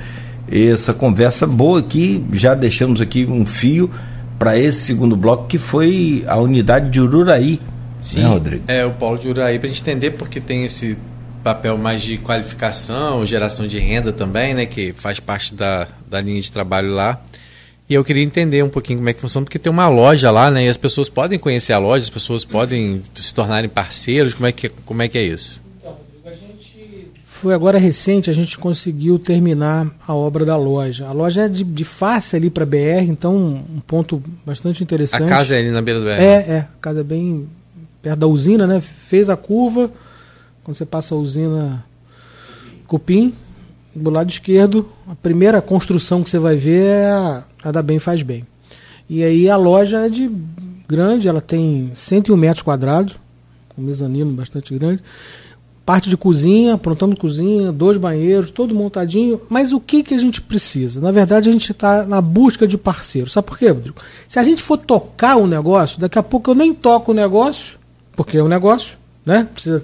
essa conversa boa que já deixamos aqui um fio para esse segundo bloco que foi a unidade de Ururaí. Né, Sim, né, Rodrigo? É, o polo de Ururaí, para a gente entender porque tem esse papel mais de qualificação, geração de renda também, né, que faz parte da, da linha de trabalho lá. E eu queria entender um pouquinho como é que funciona, porque tem uma loja lá, né, e as pessoas podem conhecer a loja, as pessoas podem se tornarem parceiros, como é que, como é, que é isso? Então, a gente foi agora recente, a gente conseguiu terminar a obra da loja. A loja é de, de face ali para BR, então um ponto bastante interessante. A casa é ali na beira do BR? É, é, a casa é bem perto da usina, né, fez a curva quando você passa a usina Cupim, do lado esquerdo, a primeira construção que você vai ver é a, a da Bem Faz Bem. E aí a loja é de grande, ela tem 101 metros quadrados, com mezanino bastante grande. Parte de cozinha, aprontamos cozinha, dois banheiros, todo montadinho. Mas o que, que a gente precisa? Na verdade, a gente está na busca de parceiros. Sabe por quê, Rodrigo? Se a gente for tocar o um negócio, daqui a pouco eu nem toco o negócio, porque é um negócio, né? Precisa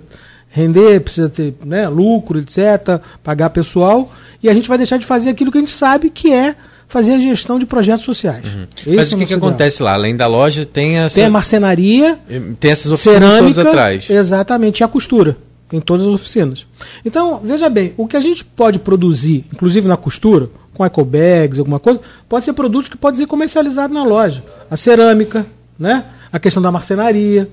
render, precisa ter né, lucro, etc., pagar pessoal, e a gente vai deixar de fazer aquilo que a gente sabe que é fazer a gestão de projetos sociais. Uhum. Mas é o que, que acontece lá? Além da loja, tem essa. Tem a marcenaria, tem essas oficinas cerâmica, todas atrás. Exatamente, e a costura. Em todas as oficinas. Então, veja bem, o que a gente pode produzir, inclusive na costura, com ecobags, alguma coisa, pode ser produtos que podem ser comercializados na loja. A cerâmica, né? a questão da marcenaria.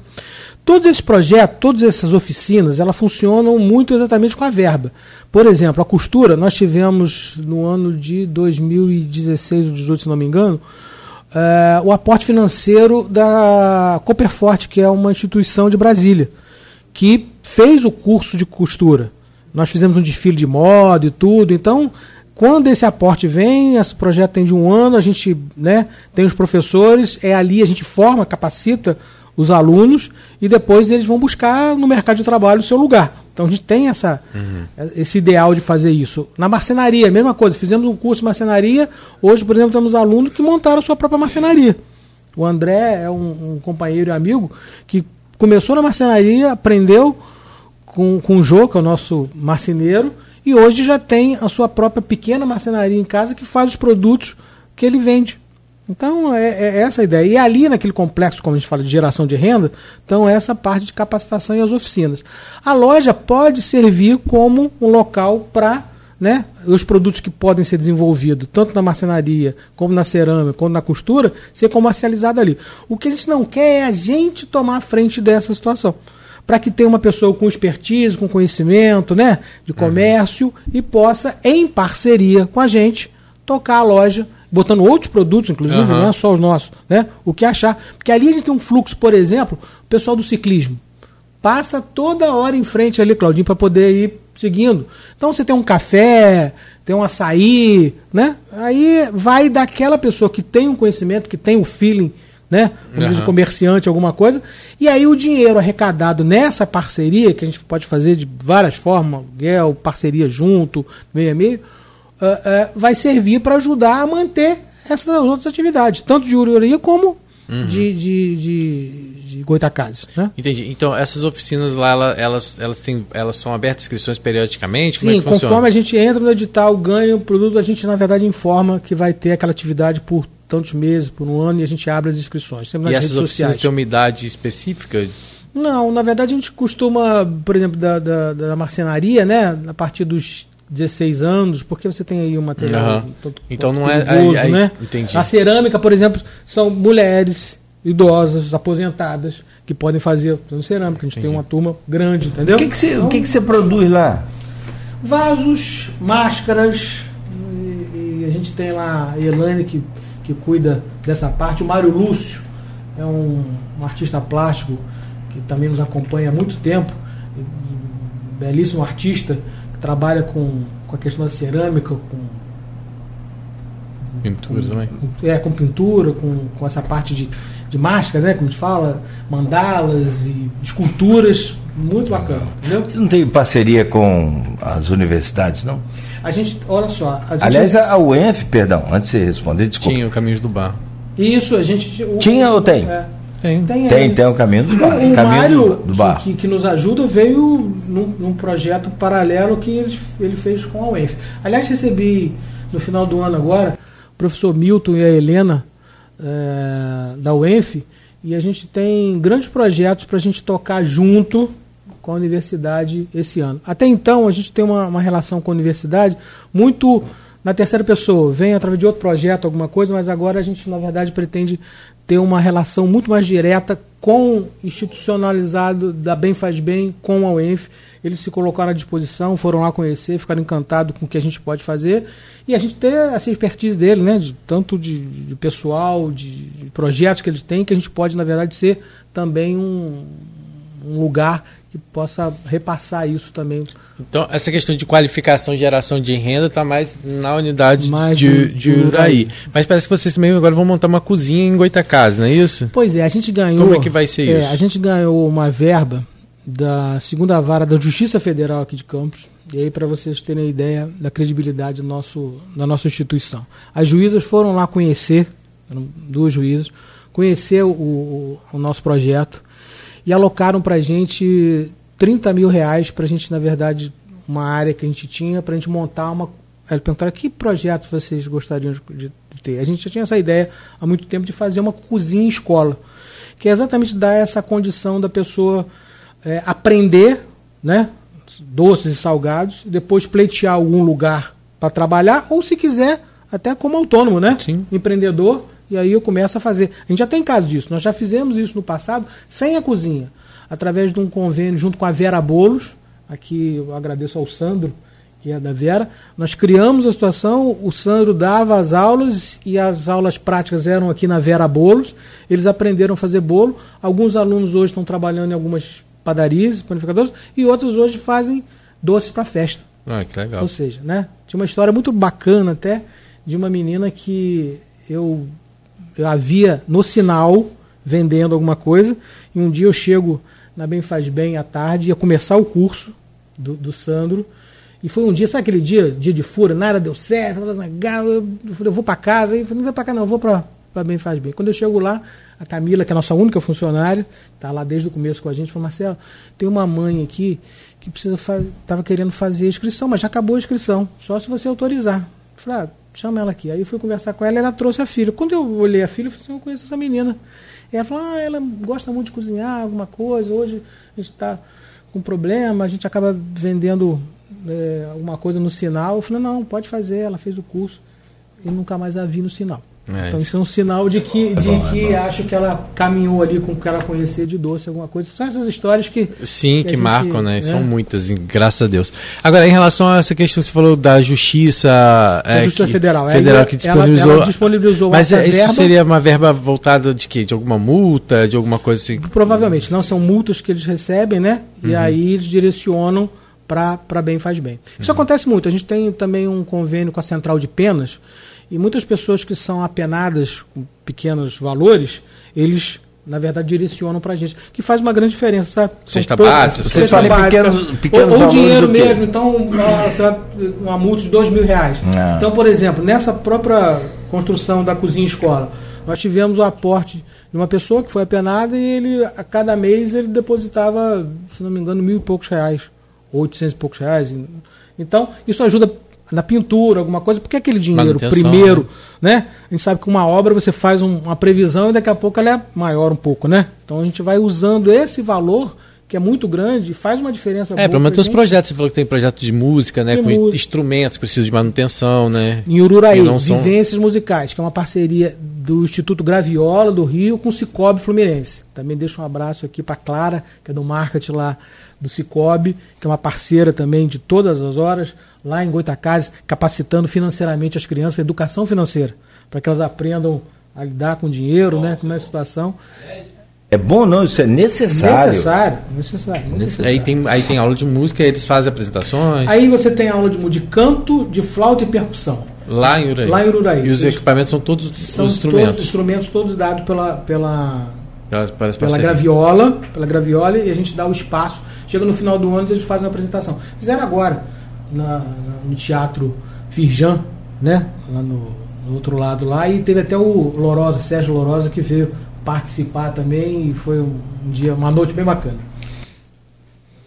Todos esses projetos, todas essas oficinas, elas funcionam muito exatamente com a verba. Por exemplo, a costura, nós tivemos no ano de 2016 ou 2018, se não me engano, uh, o aporte financeiro da Copperforte, que é uma instituição de Brasília, que fez o curso de costura. Nós fizemos um desfile de moda e tudo, então quando esse aporte vem, esse projeto tem de um ano, a gente né, tem os professores, é ali, a gente forma, capacita os alunos e depois eles vão buscar no mercado de trabalho o seu lugar. Então a gente tem essa, uhum. esse ideal de fazer isso. Na marcenaria, mesma coisa, fizemos um curso de marcenaria, hoje, por exemplo, temos alunos que montaram a sua própria marcenaria. O André é um, um companheiro e amigo que começou na marcenaria, aprendeu com, com o Jô, que é o nosso marceneiro, e hoje já tem a sua própria pequena marcenaria em casa que faz os produtos que ele vende. Então, é, é, essa a ideia. E ali, naquele complexo, como a gente fala, de geração de renda, então essa parte de capacitação e as oficinas. A loja pode servir como um local para né, os produtos que podem ser desenvolvidos, tanto na marcenaria, como na cerâmica, como na costura, ser comercializado ali. O que a gente não quer é a gente tomar a frente dessa situação. Para que tenha uma pessoa com expertise, com conhecimento né, de comércio uhum. e possa, em parceria com a gente, tocar a loja botando outros produtos, inclusive, uhum. não é só os nossos, né? O que achar. Porque ali a gente tem um fluxo, por exemplo, o pessoal do ciclismo. Passa toda hora em frente ali, Claudinho, para poder ir seguindo. Então você tem um café, tem um açaí, né? Aí vai daquela pessoa que tem um conhecimento, que tem o um feeling, né? Como uhum. comerciante, alguma coisa. E aí o dinheiro arrecadado nessa parceria, que a gente pode fazer de várias formas, aluguel, parceria junto, meio a meio, uh, uh, vai servir para ajudar a manter essas outras atividades, tanto de ururia como uhum. de, de, de, de Goitacazes. Né? Entendi. Então, essas oficinas lá, elas, elas, têm, elas são abertas inscrições periodicamente? Sim, é conforme a gente entra no edital, ganha o produto, a gente, na verdade, informa que vai ter aquela atividade por tantos meses, por um ano, e a gente abre as inscrições. Sempre nas e essas oficinas sociais. têm uma idade específica? Não, na verdade a gente costuma, por exemplo, da, da, da marcenaria, né? A partir dos 16 anos, porque você tem aí o material uhum. todo, então não é aí, aí, né? Entendi. A cerâmica, por exemplo, são mulheres, idosas, aposentadas, que podem fazer cerâmica. A gente Entendi. tem uma turma grande, entendeu? O que, que, você, então, o que, que você produz lá? Vasos, máscaras, e, e a gente tem lá a Elane que, que cuida dessa parte, o Mário Lúcio é um, um artista plástico que também nos acompanha há muito tempo, um belíssimo artista trabalha com, com a questão da cerâmica, com pintura também. É, com pintura, com, com essa parte de, de máscara, né? Como a gente fala, mandalas e esculturas, muito bacana. Entendeu? Você não tem parceria com as universidades, não? A gente, olha só. A Aliás, a UENF, perdão, antes de você responder, desculpa. Tinha o Caminhos do Bar. Isso, a gente. O, Tinha ou tem? É, tem. Tem, tem, tem o Caminho do Bar. O, o Mário, do, do bar. Que, que, nos ajuda, veio num, num, projeto paralelo que ele, ele fez com a UENF. Aliás, recebi no final do ano agora o professor Milton e a Helena é, da UENF, e a gente tem grandes projetos para a gente tocar junto com a universidade esse ano. Até então, a gente tem uma, uma relação com a universidade muito na terceira pessoa, vem através de outro projeto, alguma coisa, mas agora a gente, na verdade, pretende ter uma relação muito mais direta com institucionalizado da Bem Faz Bem, com a UENF. Eles se colocaram à disposição, foram lá conhecer, ficaram encantados com o que a gente pode fazer. E a gente ter essa expertise dele, né? De, tanto de, de pessoal, de, de, projetos que eles têm, que a gente pode, na verdade, ser também um, um lugar que possa repassar isso também. Então, essa questão de qualificação e geração de renda está mais na unidade mais de, de, Uraí. Mas parece que vocês também agora vão montar uma cozinha em Goitacazes, não é isso? Pois é, a gente ganhou. Como é que vai ser é, isso? A gente ganhou uma verba da segunda vara da Justiça Federal aqui de Campos. E aí, para vocês terem ideia da credibilidade do nosso, da nossa instituição. As juízas foram lá conhecer, duas juízas, conhecer o, o, o nosso projeto e alocaram para a gente 30 mil reais para a gente, na verdade, uma área que a gente tinha para a gente montar uma. Eles perguntaram que projetos vocês gostariam de, ter. A gente já tinha essa ideia há muito tempo de fazer uma cozinha escola, que é exatamente dar essa condição da pessoa é, aprender, né, doces e salgados, depois pleitear algum lugar para trabalhar, ou se quiser, até como autônomo, né? Sim. Empreendedor, e aí eu começo a fazer. A gente já tem casos disso, nós já fizemos isso no passado, sem a cozinha, através de um convênio junto com a Vera Bolos, aqui eu agradeço ao Sandro, que é da Vera, nós criamos a situação, o Sandro dava as aulas e as aulas práticas eram aqui na Vera Bolos, eles aprenderam a fazer bolo, alguns alunos hoje estão trabalhando em algumas padarias, panificadores, e outros hoje fazem doces para festa. Ah, que legal. Ou seja, né? Tinha uma história muito bacana até de uma menina que eu, eu havia no sinal vendendo alguma coisa, e um dia eu chego na Bem Faz Bem à tarde, ia começar o curso do, do Sandro, e foi um dia, sabe aquele dia, dia de fura, nada deu certo, eu falei, eu vou para casa, e falei, não vai para cá não, eu vou para Bem Faz Bem. Quando eu chego lá, a Camila, que é a nossa única funcionária, está lá desde o começo com a gente, falou, Marcelo, tem uma mãe aqui que precisa estava querendo fazer a inscrição, mas já acabou a inscrição, só se você autorizar. Eu falei, ah, chama ela aqui. Aí eu fui conversar com ela ela trouxe a filha. Quando eu olhei a filha, eu falei assim, eu conheço essa menina. E ela falou, ah, ela gosta muito de cozinhar, alguma coisa, hoje a gente está com problema, a gente acaba vendendo é, alguma coisa no sinal. Eu falei, não, pode fazer, ela fez o curso e nunca mais a vi no sinal. É, então isso é um sinal de que, é de bom, que é acho que ela caminhou ali com o que ela conhecia de doce, alguma coisa. São essas histórias que. Sim, que, que marcam, gente, né? né? São muitas, graças a Deus. Agora, em relação a essa questão que você falou da Justiça. É, Justiça que, Federal. Federal que disponibilizou. Ela, ela disponibilizou mas é, isso verba, seria uma verba voltada de quê? De alguma multa, de alguma coisa assim? Provavelmente. Não, são multas que eles recebem, né? E uhum. aí eles direcionam para Bem Faz Bem. Isso uhum. acontece muito. A gente tem também um convênio com a Central de Penas e muitas pessoas que são apenadas com pequenos valores, eles na verdade direcionam para a gente, que faz uma grande diferença, sabe? Cesta básica, você fala pequenos, pequenos ou, ou dinheiro mesmo, então uma multa de dois mil reais. Ah. Então, por exemplo, nessa própria construção da cozinha escola, nós tivemos o aporte de uma pessoa que foi apenada e ele a cada mês ele depositava, se não me engano, mil e poucos reais, oitocentos e poucos reais. Então, isso ajuda na pintura, alguma coisa, porque aquele dinheiro primeiro, né? né? A gente sabe que uma obra você faz um, uma previsão e daqui a pouco ela é maior um pouco, né? Então a gente vai usando esse valor que é muito grande e faz uma diferença É, para manter os projetos, você falou que tem projeto de música, né, de com música. instrumentos que precisam de manutenção, né? Em Ururaí, são... Vivências Musicais, que é uma parceria do Instituto Graviola do Rio com o Cicobi Fluminense. Também deixo um abraço aqui para Clara, que é do marketing lá do Cicobi, que é uma parceira também de todas as horas, lá em Goitacazes, capacitando financeiramente as crianças, educação financeira, para que elas aprendam a lidar com dinheiro, né, com essa situação. É bom não, isso é necessário. Necessário, necessário. necessário. Aí, tem, aí tem aula de música, eles fazem apresentações. Aí você tem aula de, de canto, de flauta e percussão. Lá em Uraí. Lá em Uraí. E os equipamentos são todos são os instrumentos. Todos, instrumentos todos dados pela, pela, pela graviola, pela graviola e a gente dá o espaço. Chega no final do ano e eles fazem uma apresentação. Fizeram agora na, no Teatro Firjan, né? Lá no, no, outro lado lá, e teve até o Lorosa, Sérgio Lorosa, que veio participar também e foi um, um dia, uma noite bem bacana.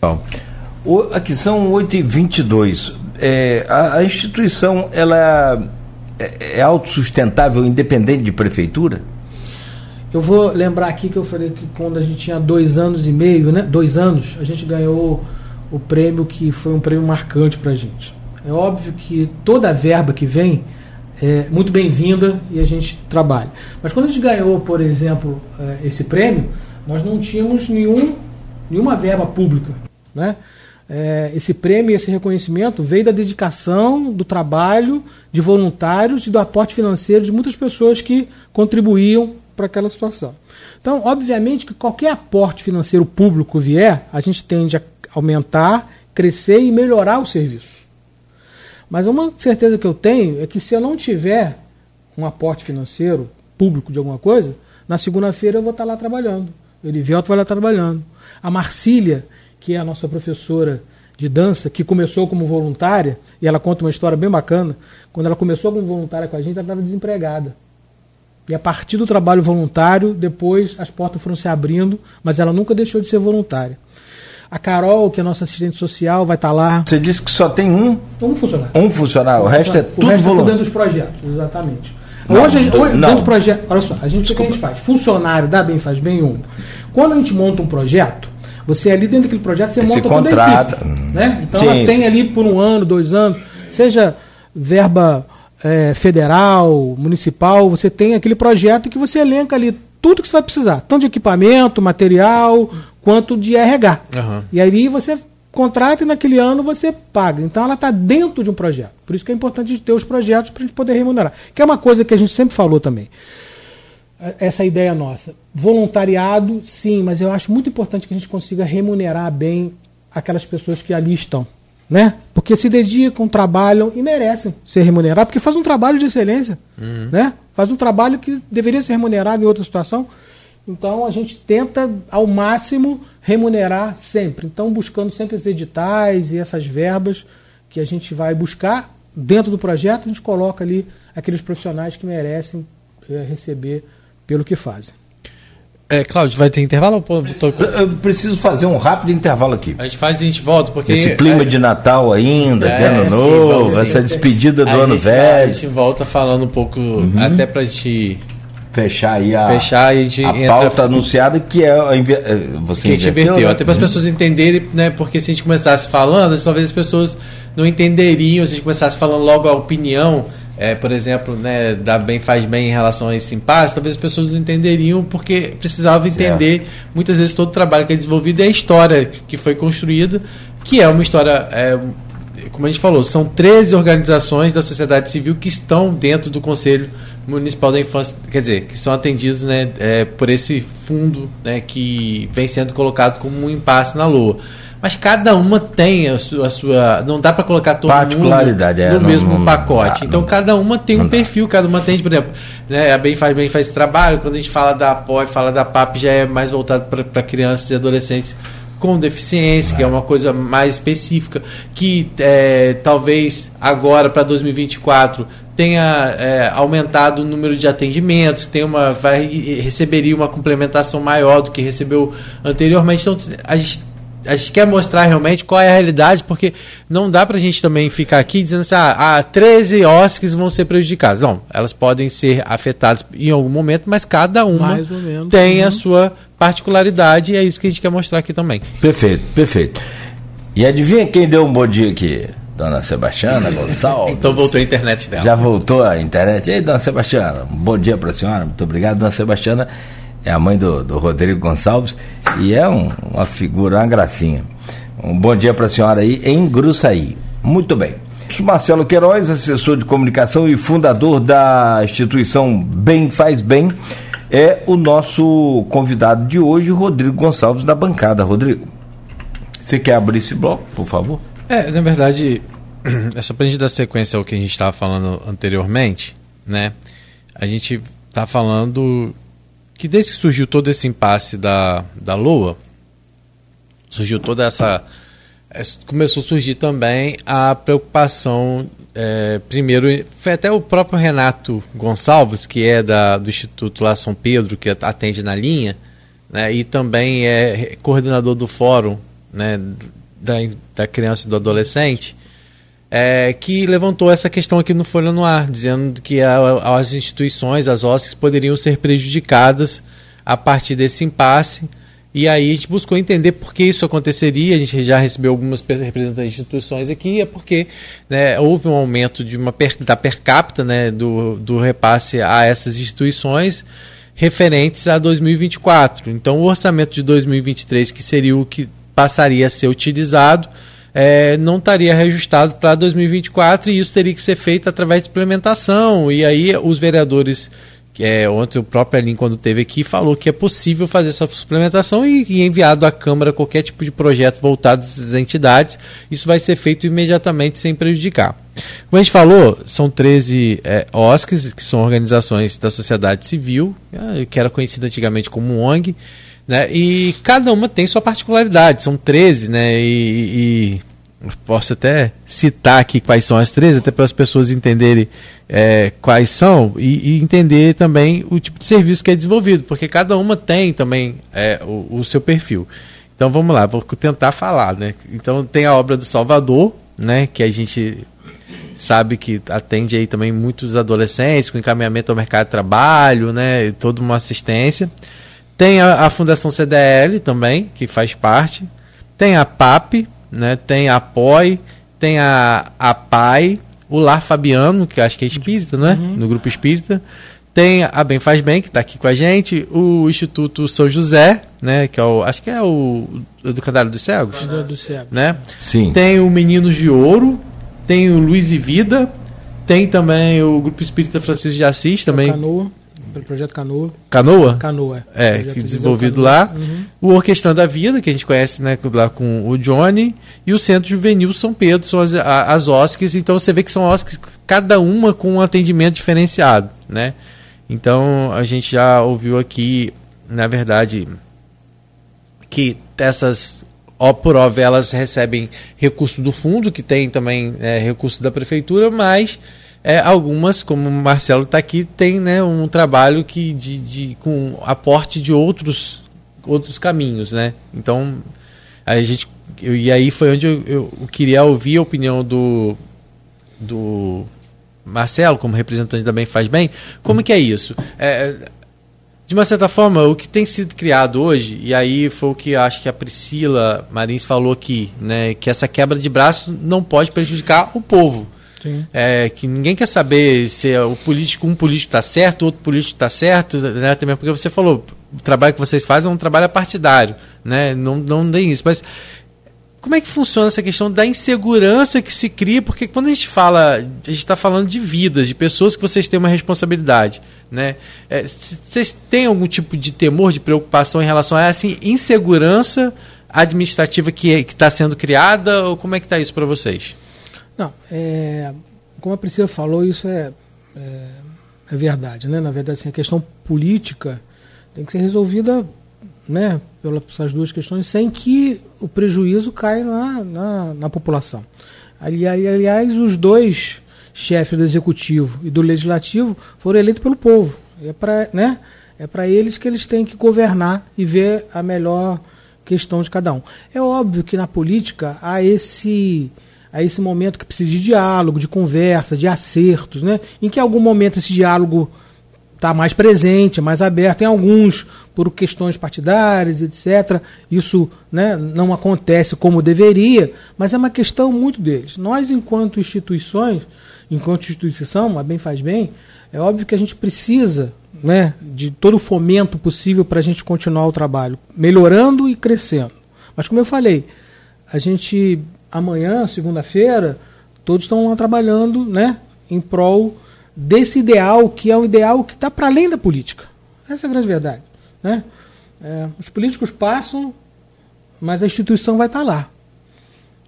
Bom, o, aqui são 8h22. É, a, a, instituição ela é, é autossustentável, independente de prefeitura? Eu vou lembrar aqui que eu falei que quando a gente tinha dois anos e meio, né? Dois anos, a gente ganhou o prêmio que foi um prêmio marcante para a gente. É óbvio que toda a verba que vem é muito bem-vinda e a gente trabalha. Mas quando a gente ganhou, por exemplo, é, esse prêmio, nós não tínhamos nenhum, nenhuma verba pública. Né? É, esse prêmio, esse reconhecimento veio da dedicação, do trabalho de voluntários e do aporte financeiro de muitas pessoas que contribuíam para aquela situação. Então, obviamente que qualquer aporte financeiro público vier, a gente tende a aumentar, crescer e melhorar o serviço. Mas uma certeza que eu tenho é que se eu não tiver um aporte financeiro público de alguma coisa, na segunda-feira eu vou estar lá trabalhando. O Erivelto vai lá trabalhando. A Marcília, que é a nossa professora de dança, que começou como voluntária, e ela conta uma história bem bacana. Quando ela começou como voluntária com a gente, ela estava desempregada. E a partir do trabalho voluntário, depois as portas foram se abrindo, mas ela nunca deixou de ser voluntária. A Carol, que é nossa assistente social, vai estar tá lá. Você disse que só tem um? Um funcionário. Um funcionário. O resto é tudo resto voluntário. É dentro dos projetos, exatamente. Não, hoje, hoje não. dentro do projeto, olha só, a gente o que a gente faz? Funcionário da Bem Faz Bem um. Quando a gente monta um projeto, você ali dentro daquele projeto, você Esse monta contrata. toda a equipe. Né? Então sim, ela tem sim. ali por um ano, dois anos, seja verba é, federal, municipal, você tem aquele projeto que você elenca ali tudo que você vai precisar, tanto de equipamento, material, quanto de RH. Uhum. E aí você contrata e naquele ano você paga. Então ela está dentro de um projeto. Por isso que é importante a gente ter os projetos para a gente poder remunerar. Que é uma coisa que a gente sempre falou também. É, essa ideia nossa. Voluntariado, sim, mas eu acho muito importante que a gente consiga remunerar bem aquelas pessoas que ali estão. Né? Porque se dedicam, trabalham e merecem ser remunerados, porque faz um trabalho de excelência. Uhum. Né? Faz um trabalho que deveria ser remunerado em outra situação. Então a gente tenta ao máximo remunerar sempre. Então buscando sempre esses editais e essas verbas que a gente vai buscar dentro do projeto, a gente coloca ali aqueles profissionais que merecem é, receber pelo que fazem. É, Cláudio, vai ter intervalo? Tô... Eu preciso fazer um rápido intervalo aqui. A gente faz e a gente volta, porque. Esse clima é... de Natal ainda, é, de ano sim, novo, essa despedida do a ano velho. a gente volta falando um pouco, uhum. até pra gente fechar aí a, fechar e a, a pauta anunciada que é eh, você que a gente inverteu, né? até para as pessoas entenderem, né? Porque se a gente começasse falando, talvez as pessoas não entenderiam, se a gente começasse falando logo a opinião, é, por exemplo, né, da bem faz bem em relação a esse impasse, talvez as pessoas não entenderiam porque precisavam entender certo. muitas vezes todo o trabalho que é desenvolvido e a história que foi construída, que é uma história é, como a gente falou, são 13 organizações da sociedade civil que estão dentro do Conselho Municipal da Infância, quer dizer, que são atendidos né, é, por esse fundo né, que vem sendo colocado como um impasse na Lua. Mas cada uma tem a sua. A sua não dá para colocar todo mundo é, no não, mesmo não, pacote. Não então cada uma tem um perfil, cada uma tem, por exemplo, né, a Bem Faz Bem faz esse trabalho. Quando a gente fala da APOI, fala da PAP, já é mais voltado para crianças e adolescentes com deficiência, que é uma coisa mais específica, que é, talvez agora para 2024 tenha é, aumentado o número de atendimentos, tem uma, vai, receberia uma complementação maior do que recebeu anteriormente. Então, a gente, a gente quer mostrar realmente qual é a realidade, porque não dá para a gente também ficar aqui dizendo assim, ah, 13 OSCs vão ser prejudicadas. Não, elas podem ser afetadas em algum momento, mas cada uma tem a uhum. sua particularidade e é isso que a gente quer mostrar aqui também. Perfeito, perfeito. E adivinha quem deu um bom dia aqui? Dona Sebastiana Gonçalves. então voltou a internet dela. Já voltou a internet. Ei, Dona Sebastiana, bom dia para a senhora. Muito obrigado. Dona Sebastiana é a mãe do, do Rodrigo Gonçalves e é um, uma figura, uma gracinha. Um bom dia para a senhora aí em Gruçaí. Muito bem. Marcelo Queiroz, assessor de comunicação e fundador da instituição Bem Faz Bem, é o nosso convidado de hoje, Rodrigo Gonçalves, da bancada. Rodrigo, você quer abrir esse bloco, por favor? É, na verdade, é só a gente dar sequência ao que a gente estava falando anteriormente, né? A gente está falando que desde que surgiu todo esse impasse da, da Lua, surgiu toda essa. É, começou a surgir também a preocupação. É, primeiro, foi até o próprio Renato Gonçalves, que é da, do Instituto lá São Pedro, que atende na linha, né, e também é coordenador do fórum né, da, da criança e do adolescente, é, que levantou essa questão aqui no Folha no Ar, dizendo que a, as instituições, as OSCs, poderiam ser prejudicadas a partir desse impasse. E aí a gente buscou entender por que isso aconteceria. A gente já recebeu algumas representantes de instituições aqui, é porque né, houve um aumento de uma per, da per capita né, do, do repasse a essas instituições referentes a 2024. Então, o orçamento de 2023, que seria o que passaria a ser utilizado, é, não estaria reajustado para 2024 e isso teria que ser feito através de implementação. E aí os vereadores, é, ontem o próprio Elin, quando teve aqui, falou que é possível fazer essa suplementação e, e enviado à Câmara qualquer tipo de projeto voltado às entidades. Isso vai ser feito imediatamente sem prejudicar. Como a gente falou, são 13 é, OSCs, que são organizações da sociedade civil, é, que era conhecida antigamente como ONG. Né? E cada uma tem sua particularidade, são 13, né? E, e posso até citar aqui quais são as 13, até para as pessoas entenderem é, quais são e, e, entender também o tipo de serviço que é desenvolvido, porque cada uma tem também é, o, o, seu perfil. Então vamos lá, vou tentar falar, né? Então tem a obra do Salvador, né? Que a gente sabe que atende aí também muitos adolescentes com encaminhamento ao mercado de trabalho, né? Toda uma assistência. Tem a, a, Fundação CDL também, que faz parte. Tem a PAP, né? tem a POI, tem a, a PAI, o Lar Fabiano, que acho que é espírita, né? Uhum. No grupo espírita. Tem a Bem Faz Bem, que está aqui com a gente, o Instituto São José, né? Que é o. Acho que é o Educandário dos Cegos. Do, do cego. Né? Sim. Tem o Meninos de Ouro, tem o Luiz e Vida, tem também o Grupo Espírita Francisco de Assis também. Canoa pelo projeto Canoa. Canoa? Canoa, é. que desenvolvido lá. Uhum. O Orquestrando da Vida, que a gente conhece né, lá com o Johnny. E o Centro Juvenil São Pedro, são as, as OSCs. Então você vê que são OSCs, cada uma com um atendimento diferenciado. Né? Então a gente já ouviu aqui, na verdade, que essas ó por óbvio, elas recebem recurso do fundo, que tem também é, recurso da prefeitura, mas é, algumas, como o Marcelo está aqui, tem né, um trabalho que de, de, com aporte de outros, outros caminhos. Né? Então, a gente, eu, e aí foi onde eu, eu, queria ouvir a opinião do, do Marcelo, como representante da Bem Faz Bem. Como que é isso? É, de uma certa forma, o que tem sido criado hoje, e aí foi o que acho que a Priscila Marins falou aqui, né, que essa quebra de braço não pode prejudicar o povo. É, que ninguém quer saber se é o político, um político está certo, outro político está certo, né? Também porque você falou, o trabalho que vocês fazem é um trabalho partidário, né? Não, não tem isso. Mas como é que funciona essa questão da insegurança que se cria? Porque quando a gente fala, a gente está falando de vidas, de pessoas que vocês têm uma responsabilidade, né? É, vocês têm algum tipo de temor, de preocupação em relação a essa insegurança administrativa que é, está sendo criada? Ou como é que está isso para vocês? Não, é, como a Priscila falou, isso é, é, é, verdade. Né? Na verdade, assim, a questão política tem que ser resolvida né, pelas duas questões sem que o prejuízo caia na, na, na população. Ali, aliás, os dois chefes do executivo e do legislativo foram eleitos pelo povo. É para né, é eles que eles têm que governar e ver a melhor questão de cada um. É óbvio que na política há esse a esse momento que precisa de diálogo, de conversa, de acertos, né? Em que algum momento esse diálogo está mais presente, mais aberto. Em alguns, por questões partidárias, etc., isso né, não acontece como deveria, mas é uma questão muito deles. Nós, enquanto instituições, enquanto instituição, a Bem Faz Bem, é óbvio que a gente precisa né, de todo o fomento possível para a gente continuar o trabalho, melhorando e crescendo. Mas, como eu falei, a gente, amanhã, segunda-feira, todos estão lá trabalhando né, em prol desse ideal que é um ideal que está para além da política. Essa é a grande verdade. Né? É, os políticos passam, mas a instituição vai estar tá lá.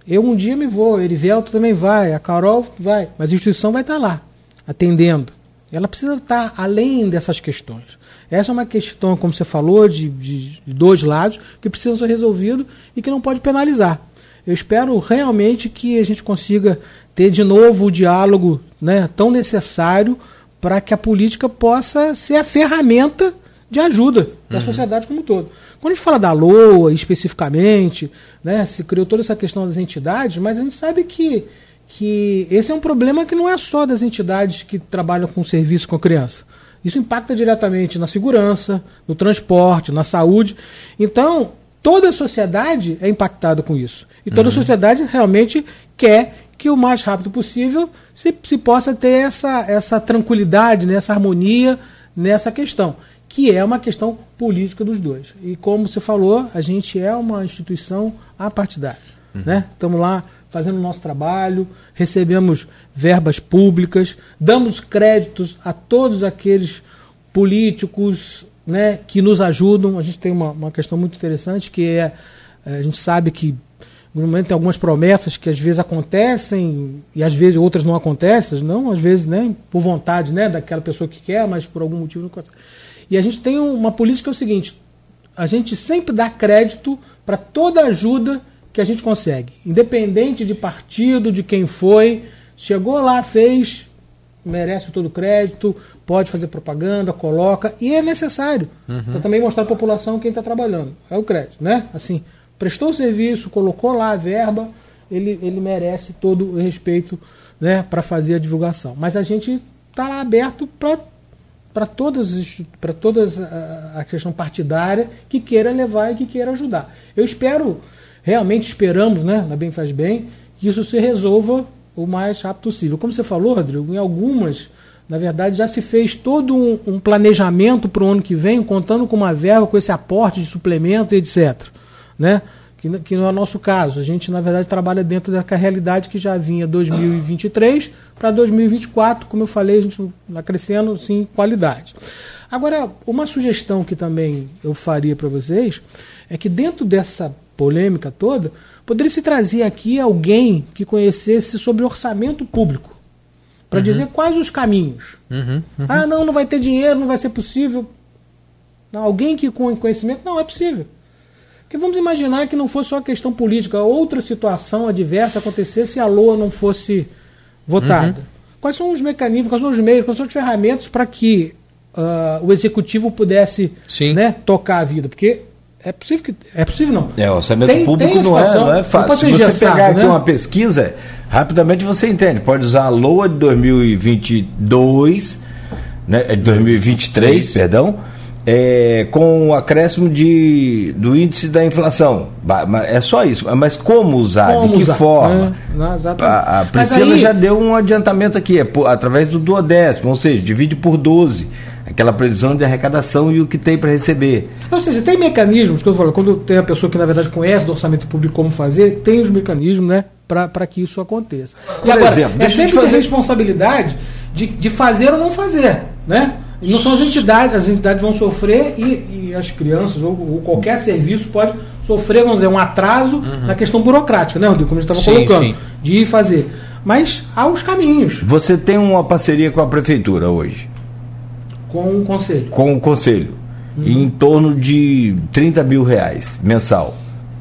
Eu um dia me vou, Erivelto também vai, a Carol vai, mas a instituição vai estar tá lá, atendendo. Ela precisa estar tá além dessas questões. Essa é uma questão, como você falou, de, de, de dois lados, que precisam ser resolvidos e que não pode penalizar. Eu espero realmente que a gente consiga ter de novo o diálogo né, tão necessário para que a política possa ser a ferramenta de ajuda da uhum. sociedade como um todo. Quando a gente fala da LOA especificamente, né, se criou toda essa questão das entidades, mas a gente sabe que, que esse é um problema que não é só das entidades que trabalham com serviço com a criança. Isso impacta diretamente na segurança, no transporte, na saúde. Então, toda a sociedade é impactada com isso. E toda uhum. a sociedade realmente quer que o mais rápido possível se, se possa ter essa, essa tranquilidade, né, essa harmonia nessa questão, que é uma questão política dos dois. E como você falou, a gente é uma instituição apartidária. Uhum. Né? Estamos lá fazendo o nosso trabalho, recebemos verbas públicas, damos créditos a todos aqueles políticos né, que nos ajudam. A gente tem uma, uma questão muito interessante que é, a gente sabe que no momento tem algumas promessas que às vezes acontecem e às vezes outras não acontecem, não às vezes né, por vontade né, daquela pessoa que quer, mas por algum motivo não consegue. E a gente tem uma política que é o seguinte: a gente sempre dá crédito para toda ajuda que a gente consegue, independente de partido, de quem foi, chegou lá, fez, merece todo o crédito, pode fazer propaganda, coloca, e é necessário uhum. para também mostrar à população quem está trabalhando. É o crédito, né? Assim, prestou serviço, colocou lá a verba, ele, ele merece todo o respeito né, para fazer a divulgação. Mas a gente está lá aberto para todas, para todas a, a, questão partidária que queira levar e que queira ajudar. Eu espero, realmente esperamos, né, na Bem Faz Bem, que isso se resolva o mais rápido possível. Como você falou, Rodrigo, em algumas, na verdade, já se fez todo um, um planejamento para o ano que vem, contando com uma verba, com esse aporte de suplemento, etc né? Que, que não é o nosso caso. A gente, na verdade, trabalha dentro da realidade que já vinha 2023 para 2024, como eu falei, a gente está crescendo, sim, qualidade. Agora, uma sugestão que também eu faria para vocês é que dentro dessa polêmica toda, poderia se trazer aqui alguém que conhecesse sobre orçamento público, para uhum. dizer quais os caminhos. Uhum, uhum. Ah, não, não vai ter dinheiro, não vai ser possível. Não, alguém que com conhecimento, não, é possível. Porque vamos imaginar que não fosse só a questão política, outra situação adversa acontecesse se a LOA não fosse votada. Uhum. Quais são os mecanismos, quais são os meios, quais são as ferramentas para que uh, o executivo pudesse né, tocar a vida? Porque é possível que. É possível não. É, o orçamento tem, público tem não, é, não é fácil. Se você pegar aqui né? uma pesquisa, rapidamente você entende. Pode usar a LOA de 2022, né, 2023, Isso. perdão é, com o acréscimo de, do índice da inflação. É só isso. Mas como usar? Como de que usar? forma? É, a, a, Priscila aí... já deu um adiantamento aqui, é por, através do duodécimo, ou seja, divide por 12. Aquela previsão de arrecadação e o que tem para receber. Ou seja, tem mecanismos, que eu falo, quando tem a pessoa que na verdade conhece do orçamento público como fazer, tem os mecanismos né, para que isso aconteça. Por agora, exemplo, é sempre fazer... responsabilidade de, de fazer ou não fazer. Né? Não são as entidades, as entidades vão sofrer e, e as crianças ou, ou, qualquer serviço pode sofrer, vamos dizer, um atraso uhum. na questão burocrática, né, Rodrigo? Como a gente estava colocando, sim. de ir fazer. Mas há os caminhos. Você tem uma parceria com a prefeitura hoje? Com o conselho. Com o conselho. Uhum. Em torno de 30 mil reais mensal.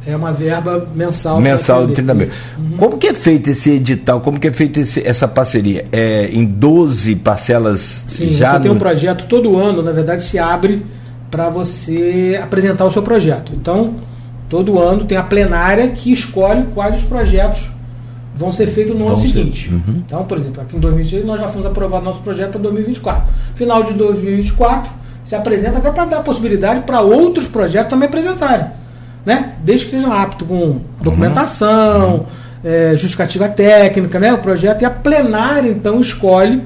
É uma verba mensal. Mensal de 30 mil. Uhum. Como que é feito esse edital? Como que é feita essa parceria? É em 12 parcelas Sim, já? Você no... tem um projeto todo ano, na verdade, se abre para você apresentar o seu projeto. Então, todo ano tem a plenária que escolhe quais os projetos vão ser feitos no Vão ano ser. seguinte. Uhum. Então, por exemplo, aqui em 2023 nós já fomos aprovar nosso projeto para 2024. Final de 2024 se apresenta até para dar possibilidade para outros projetos também apresentarem. Né? Desde que estejam aptos com documentação, eh, justificativa técnica, né? o projeto, e a plenária então escolhe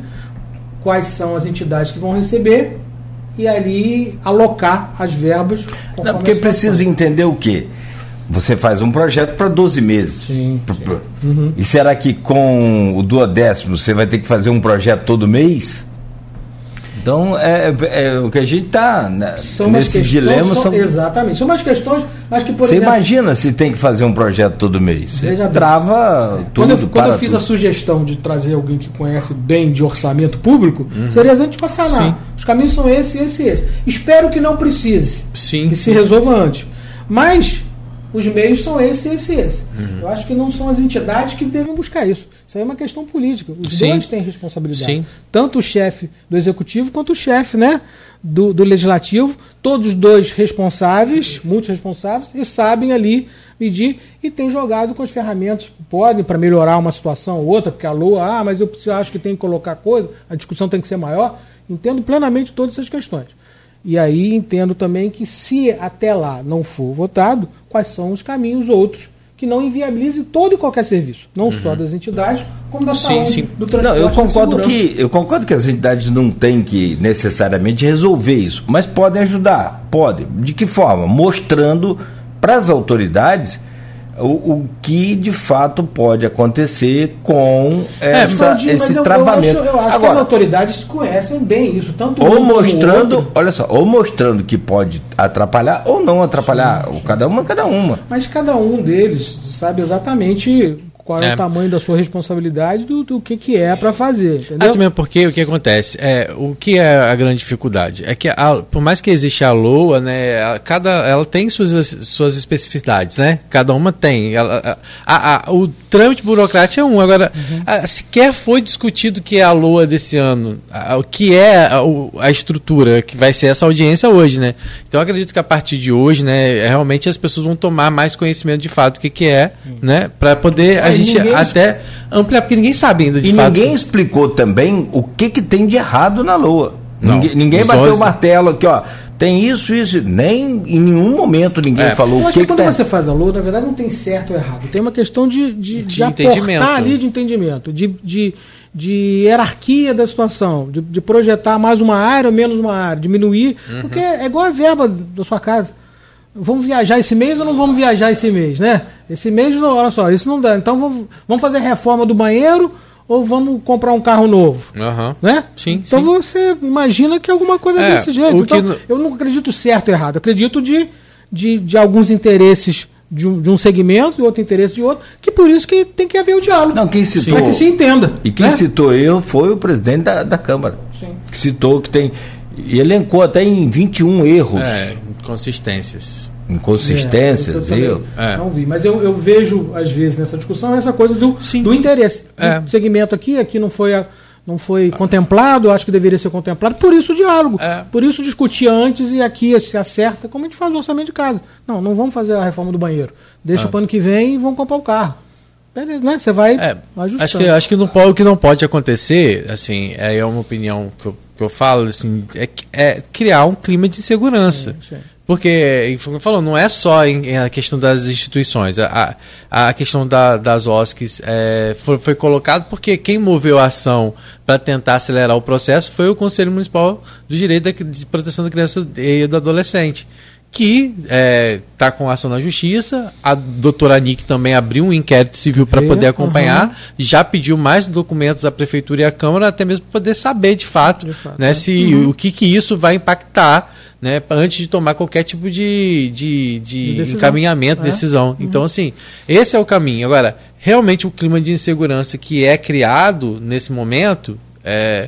quais são as entidades que vão receber e ali alocar as verbas. Não, porque precisa entender o quê? Você faz um projeto para 12 meses. Sim, sim. p- E será que com o duodécimo você vai ter que fazer um projeto todo mês? Então, é, é o que a gente está umas nesse questões- dilema. são- Exatamente. São umas questões, mas que, por você exemplo. imagina se tem que fazer um projeto todo mês. Você trava tudo. Quando eu, quando eu fiz tudo. a sugestão de trazer alguém que conhece bem de orçamento público, seria a gente passar lá. Os caminhos são esse, esse e esse. Espero que não precise. Sim. Que se resolva antes. Mas os meios são esse, esse e esse. Uhum. Eu acho que não são as entidades que devem buscar isso. Isso aí é uma questão política. Os Sim. dois têm responsabilidade. Sim. Tanto o chefe do executivo quanto o chefe né, do, do legislativo. Todos os dois responsáveis, muitos responsáveis, e sabem ali medir e têm jogado com as ferramentas que podem para melhorar uma situação ou outra, porque a LOA, ah, mas eu acho que tem que colocar coisa, a discussão tem que ser maior. Entendo plenamente todas essas questões. E aí entendo também que se até lá não for votado, quais são os caminhos outros que não inviabilizem todo e qualquer serviço, não só das entidades, como da Sim, saúde, sim. do transporte. Não, eu concordo que eu concordo que as entidades não têm que necessariamente resolver isso, mas podem ajudar, podem. De que forma? Mostrando para as autoridades o, o que de fato pode acontecer com essa, Claudinho, mas esse eu- travamento. Eu acho, eu acho que as Agora, autoridades conhecem bem isso, tanto ou mostrando, olha só, ou mostrando que pode atrapalhar ou não atrapalhar, ou cada uma, cada uma. Mas cada um deles sabe exatamente qual é, É. o tamanho da sua responsabilidade do, do que, que é para fazer. Entendeu? Até mesmo porque o que acontece? É, o que é a grande dificuldade? É que a- por mais que exista a LOA, né, a- cada, ela tem suas, suas especificidades, né? Cada uma tem. Ela- a- a- o trâmite burocrático é um. Agora, a- sequer foi discutido o que é a LOA desse ano, o que é a, estrutura que vai ser essa audiência hoje, né? Então eu acredito que a partir de hoje, né, realmente as pessoas vão tomar mais conhecimento de fato do que, que é, né? Para poder Ah, e gente ninguém- até ampliar, porque ninguém sabe ainda de E fato. ninguém explicou também o que, que tem de errado na Lua. Não. Ninguém, ninguém bateu 11. o martelo aqui, ó. Tem isso, isso. Nem em nenhum momento ninguém É. falou Eu o acho que, que que quando tá- você faz a LOA, na verdade não tem certo ou errado. Tem uma questão de, de, de, De entendimento. ali de entendimento, de, de, de hierarquia da situação, de, de projetar mais uma área ou menos uma área, diminuir. Uhum. Porque é igual a verba da sua casa. Vamos viajar esse mês ou não vamos viajar esse mês, né? Esse mês, não- olha só, isso não dá. Então vamos, vamos fazer reforma do banheiro ou vamos comprar um carro novo? Aham. Né? Sim, Então sim. você imagina que é alguma coisa É, desse jeito. que Então, no- eu não acredito certo ou errado. Eu acredito de, de, de alguns interesses de um, de um segmento e outro interesse de outro, que por isso que tem que haver o diálogo. Não, quem citou. Para que se entenda. E quem né? citou eu foi o presidente da, da Câmara. Sim. Que citou que tem. E elencou até em 21 erros, É, inconsistências. inconsistências, É, eu. É. Não vi, mas eu, eu vejo, às vezes, nessa discussão, essa coisa do, Sim. do interesse. É. Do segmento aqui, aqui não foi, a- não foi contemplado, eu acho que deveria ser contemplado, por isso o diálogo. É. Por isso discutir antes e aqui se acerta, como a gente faz o orçamento de casa. Não, não vamos fazer a reforma do banheiro. Deixa É. para ano que vem e vamos comprar o carro. Beleza, né? Você vai É, ajustando. acho que, acho que não pode, o que não pode acontecer, assim, é, é uma opinião que eu, que eu falo, assim, é, é criar um clima de segurança. Sim, sim. Porque, falou, não é só em, em a questão das instituições. A, a, a questão da, das OSCs é, foi, foi colocado porque quem moveu a ação para tentar acelerar o processo foi o Conselho Municipal do Direito da, de Proteção da Criança e do Adolescente, que está com ação na Justiça. A doutora Nick também abriu um inquérito civil para poder acompanhar, já pediu mais documentos à Prefeitura e à Câmara, até mesmo para poder saber de fato, De fato, né, é. se o que, que isso vai impactar né, antes de tomar qualquer tipo de, de, de decisão. encaminhamento, É. decisão. Então, assim, esse é o caminho. Agora, realmente o clima de insegurança que é criado nesse momento é,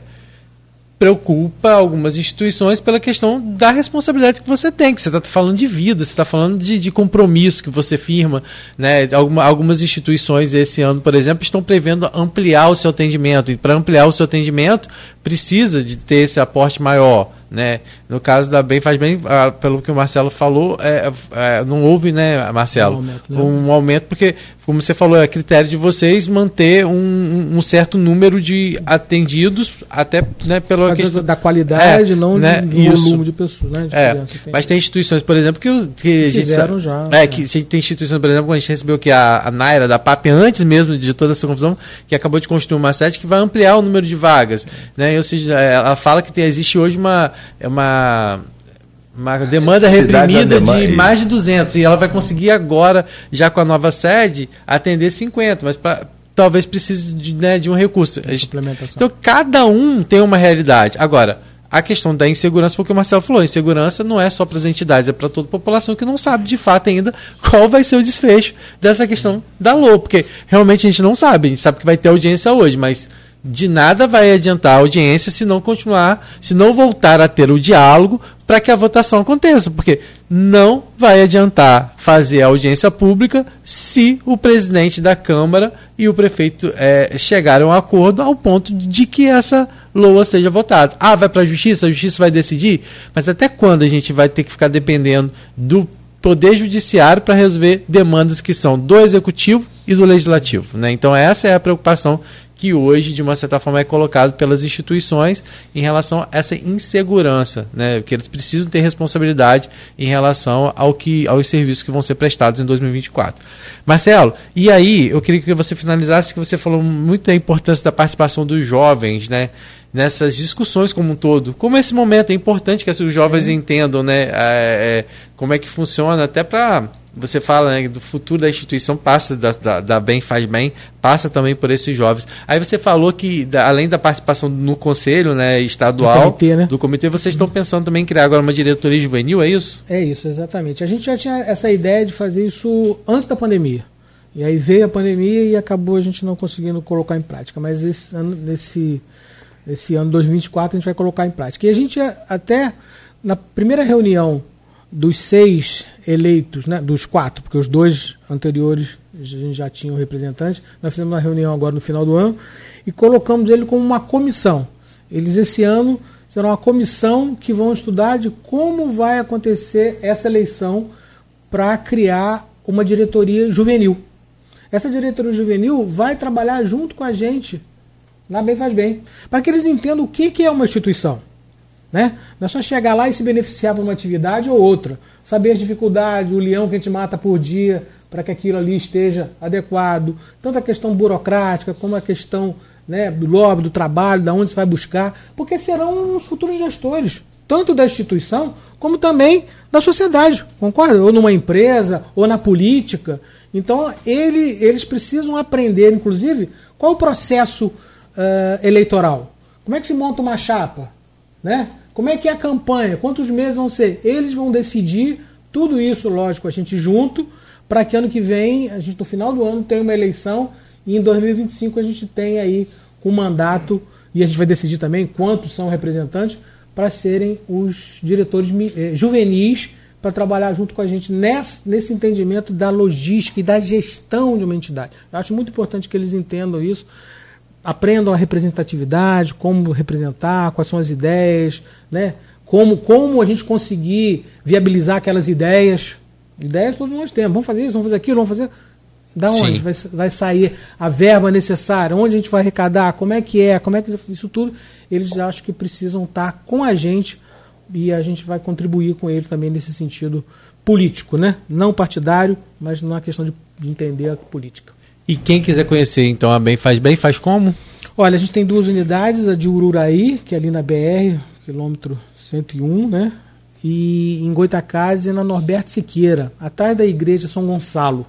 preocupa algumas instituições pela questão da responsabilidade que você tem, que você está falando de vida, você está falando de, de compromisso que você firma. Né? Alguma, algumas instituições esse ano, por exemplo, estão prevendo ampliar o seu atendimento. E para ampliar o seu atendimento, precisa de ter esse aporte maior. Né? No caso da Bem Faz Bem, ah, pelo que o Marcelo falou, é, é, não houve, né, Marcelo, um aumento, né? um aumento, porque, como você falou, é critério de vocês manter um, um certo número de atendidos, até né, pela questão da qualidade, é, não né, de volume de pessoas. Né, de é, mas tem instituições, por exemplo, que, que, que fizeram já. É, que tem instituições, por exemplo, quando a gente recebeu que a, a Naira da PAP, antes mesmo de toda essa confusão, que acabou de construir uma sede que vai ampliar o número de vagas. Né? Ou seja, ela fala que tem, existe hoje uma, uma uma demanda reprimida de mais de 200 e ela vai conseguir agora, já com a nova sede, atender 50, mas pra, talvez precise de, né, de um recurso. Gente, então cada um tem uma realidade. Agora, a questão da insegurança foi o que o Marcelo falou. Insegurança não é só para as entidades, é para toda a população que não sabe de fato ainda qual vai ser o desfecho dessa questão da LOA, porque realmente a gente não sabe. A gente sabe que vai ter audiência hoje, mas de nada vai adiantar a audiência se não continuar, se não voltar a ter o diálogo para que a votação aconteça, porque não vai adiantar fazer a audiência pública se o presidente da Câmara e o prefeito é, chegaram a um acordo ao ponto de que essa LOA seja votada. Ah, vai para a justiça, a justiça vai decidir, mas até quando a gente vai ter que ficar dependendo do Poder Judiciário para resolver demandas que são do Executivo e do Legislativo? Né? Então, essa é a preocupação que hoje, de uma certa forma, é colocado pelas instituições em relação a essa insegurança, né? que eles precisam ter responsabilidade em relação ao que, aos serviços que vão ser prestados em 2024. Marcelo, e aí, eu queria que você finalizasse, que você falou muito da importância da participação dos jovens, né? nessas discussões como um todo. Como esse momento é importante que os jovens é. entendam, né, é, é, como é que funciona, até para você fala né, do futuro da instituição passa da, da, da, Bem Faz Bem, passa também por esses jovens. Aí você falou que, da, além da participação no conselho né, estadual, do comitê, né? do comitê, vocês estão pensando também em criar agora uma diretoria juvenil, é isso? É isso, exatamente. A gente já tinha essa ideia de fazer isso antes da pandemia. E aí veio a pandemia e acabou a gente não conseguindo colocar em prática. Mas esse ano, nesse, nesse ano 2024 a gente vai colocar em prática. E a gente até, na primeira reunião dos seis eleitos, né, dos quatro, porque os dois anteriores a gente já tinha um representante, nós fizemos uma reunião agora no final do ano e colocamos ele como uma comissão. Eles esse ano serão uma comissão que vão estudar de como vai acontecer essa eleição para criar uma diretoria juvenil. Essa diretoria juvenil vai trabalhar junto com a gente na Bem Faz Bem, para que eles entendam o que, que é uma instituição. Né? Não é só chegar lá e se beneficiar por uma atividade ou outra. Saber as dificuldades, o leão que a gente mata por dia para que aquilo ali esteja adequado. Tanto a questão burocrática como a questão né, do lobby, do trabalho, da onde se vai buscar, porque serão os futuros gestores, tanto da instituição como também da sociedade, concorda? Ou numa empresa, ou na política. Então, ele, eles precisam aprender, inclusive, qual o processo uh, eleitoral. Como é que se monta uma chapa? Né? Como é que é a campanha? Quantos meses vão ser? Eles vão decidir tudo isso, lógico, a gente junto, para que ano que vem, a gente no final do ano tenha uma eleição e em 2025 a gente tem aí um mandato e a gente vai decidir também quantos são representantes para serem os diretores eh, juvenis para trabalhar junto com a gente nesse, nesse entendimento da logística e da gestão de uma entidade. Eu acho muito importante que eles entendam isso aprendam a representatividade, como representar, quais são as ideias, né? como, como a gente conseguir viabilizar aquelas ideias. Ideias todos nós temos. Vamos fazer isso, vamos fazer aquilo, vamos fazer. Da onde vai, vai, sair a verba necessária? Onde a gente vai arrecadar? Como é que é? Como é que isso tudo? Eles acham que precisam estar com a gente e a gente vai contribuir com ele também nesse sentido político, né? Não partidário, mas na questão de, de entender a política. E quem quiser conhecer, então, a Bem Faz Bem, faz como? Olha, a gente tem duas unidades, a de Ururaí, que é ali na BR, quilômetro 101, né? E em Goitacazes, na Norberto Siqueira, atrás da igreja São Gonçalo.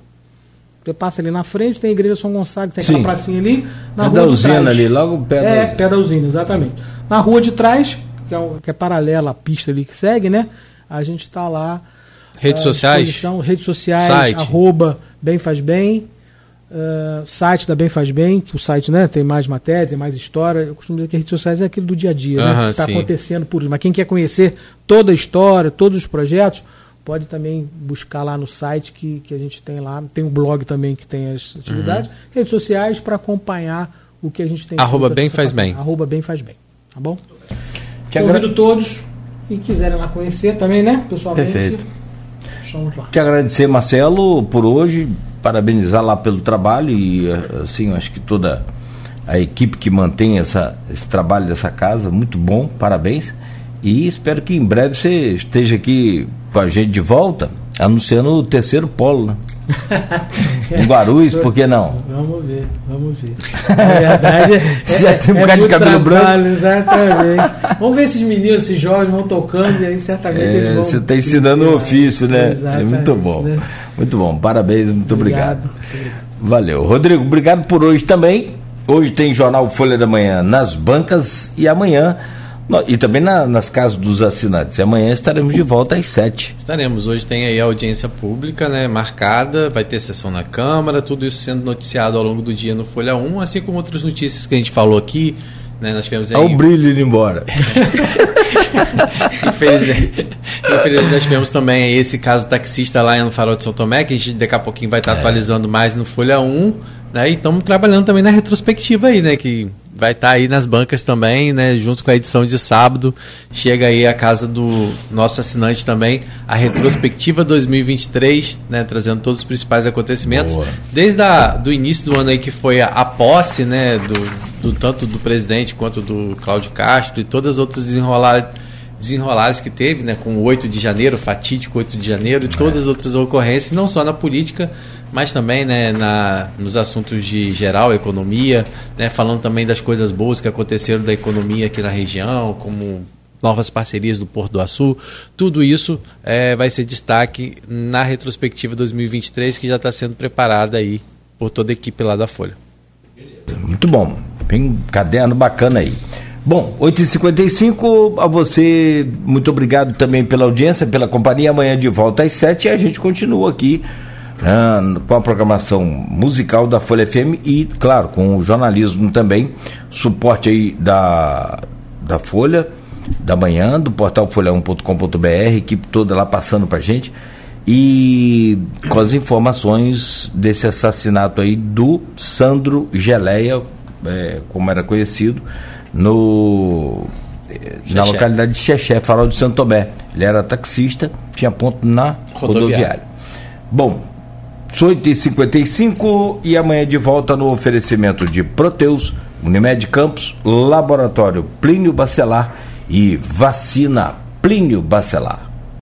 Você passa ali na frente, tem a igreja São Gonçalo, tem aquela pracinha ali. Na é rua da usina ali, logo perto É, da... perto da usina, exatamente. Na rua de trás, que é, que é paralela à pista ali que segue, né? A gente está lá. Redes sociais? Redes sociais, Site. arroba Bem Faz Bem, Uh, site da Bem Faz Bem, que o site né, tem mais matéria, tem mais história. Eu costumo dizer que redes sociais é aquilo do dia a dia, né, que está acontecendo por Mas quem quer conhecer toda a história, todos os projetos, pode também buscar lá no site que, que a gente tem lá. Tem um blog também que tem as atividades. Uhum. Redes sociais para acompanhar o que a gente tem. Arroba Bem Faz Bem. Arroba Bem Faz Bem. Tá bom? Que Convido agra... todos E quiserem lá conhecer também, né? Pessoalmente. Perfeito. Estamos lá. Te agradecer, Marcelo, por hoje, parabenizar lá pelo trabalho e assim, acho que toda a equipe que mantém essa, esse trabalho dessa casa, muito bom, parabéns. E espero que em breve você esteja aqui com a gente de volta, anunciando o terceiro polo, né? em Guarulhos, por que não? Vamos ver, vamos ver. Na verdade, é, já tem um é bocado de cabelo trabalho, branco. Exatamente. Vamos ver esses meninos, esses jovens vão tocando e aí certamente é, eles vão. Você está ensinando o ofício, né? É muito bom. Né? Muito bom, parabéns, muito obrigado. obrigado. Valeu. Rodrigo, obrigado por hoje também. Hoje tem Jornal Folha da Manhã nas bancas e amanhã e também na, nas casas dos assinantes. E amanhã estaremos de volta às sete. Estaremos. Hoje tem aí a audiência pública né, marcada, vai ter sessão na Câmara, tudo isso sendo noticiado ao longo do dia no Folha 1, assim como outras notícias que a gente falou aqui. Né, nós tivemos aí... Olha o brilho indo embora. infelizmente, infelizmente, nós tivemos também esse caso taxista lá no Farol de São Tomé, que a gente daqui a pouquinho vai estar é. atualizando mais no Folha 1. Né, e estamos trabalhando também na retrospectiva aí, né? Que vai estar tá aí nas bancas também, né? Junto com a edição de sábado. Chega aí a casa do nosso assinante também, a retrospectiva 2023, né? Trazendo todos os principais acontecimentos. Boa. Desde a, do início do ano aí que foi a, a posse, né? Do, do, tanto do presidente quanto do Cláudio Castro e todas as outras desenroladas desenrolares que teve, né, com o 8 de janeiro, fatídico 8 de janeiro, e todas as outras ocorrências, não só na política, mas também né, na, nos assuntos de geral, economia, né, falando também das coisas boas que aconteceram da economia aqui na região, como novas parcerias do Porto do Açu, tudo isso é, vai ser destaque na retrospectiva 2023 que já está sendo preparada aí por toda a equipe lá da Folha. Muito bom, bem caderno bacana aí. Bom, 8h55, a você, muito obrigado também pela audiência, pela companhia. Amanhã de volta às 7 e a gente continua aqui né, com a programação musical da Folha FM e, claro, com o jornalismo também, suporte aí da, da Folha, da manhã, do portal folha1.com.br, equipe toda lá passando pra gente, e com as informações desse assassinato aí do Sandro Geleia, é, como era conhecido, no na localidade de Xexé, Farol de Santo Tomé. Ele era taxista, tinha ponto na rodoviária. rodoviária. Bom, 8h55 e amanhã de volta no oferecimento de Proteus, Unimed Campos, Laboratório Plínio Bacelar e Vacina Plínio Bacelar.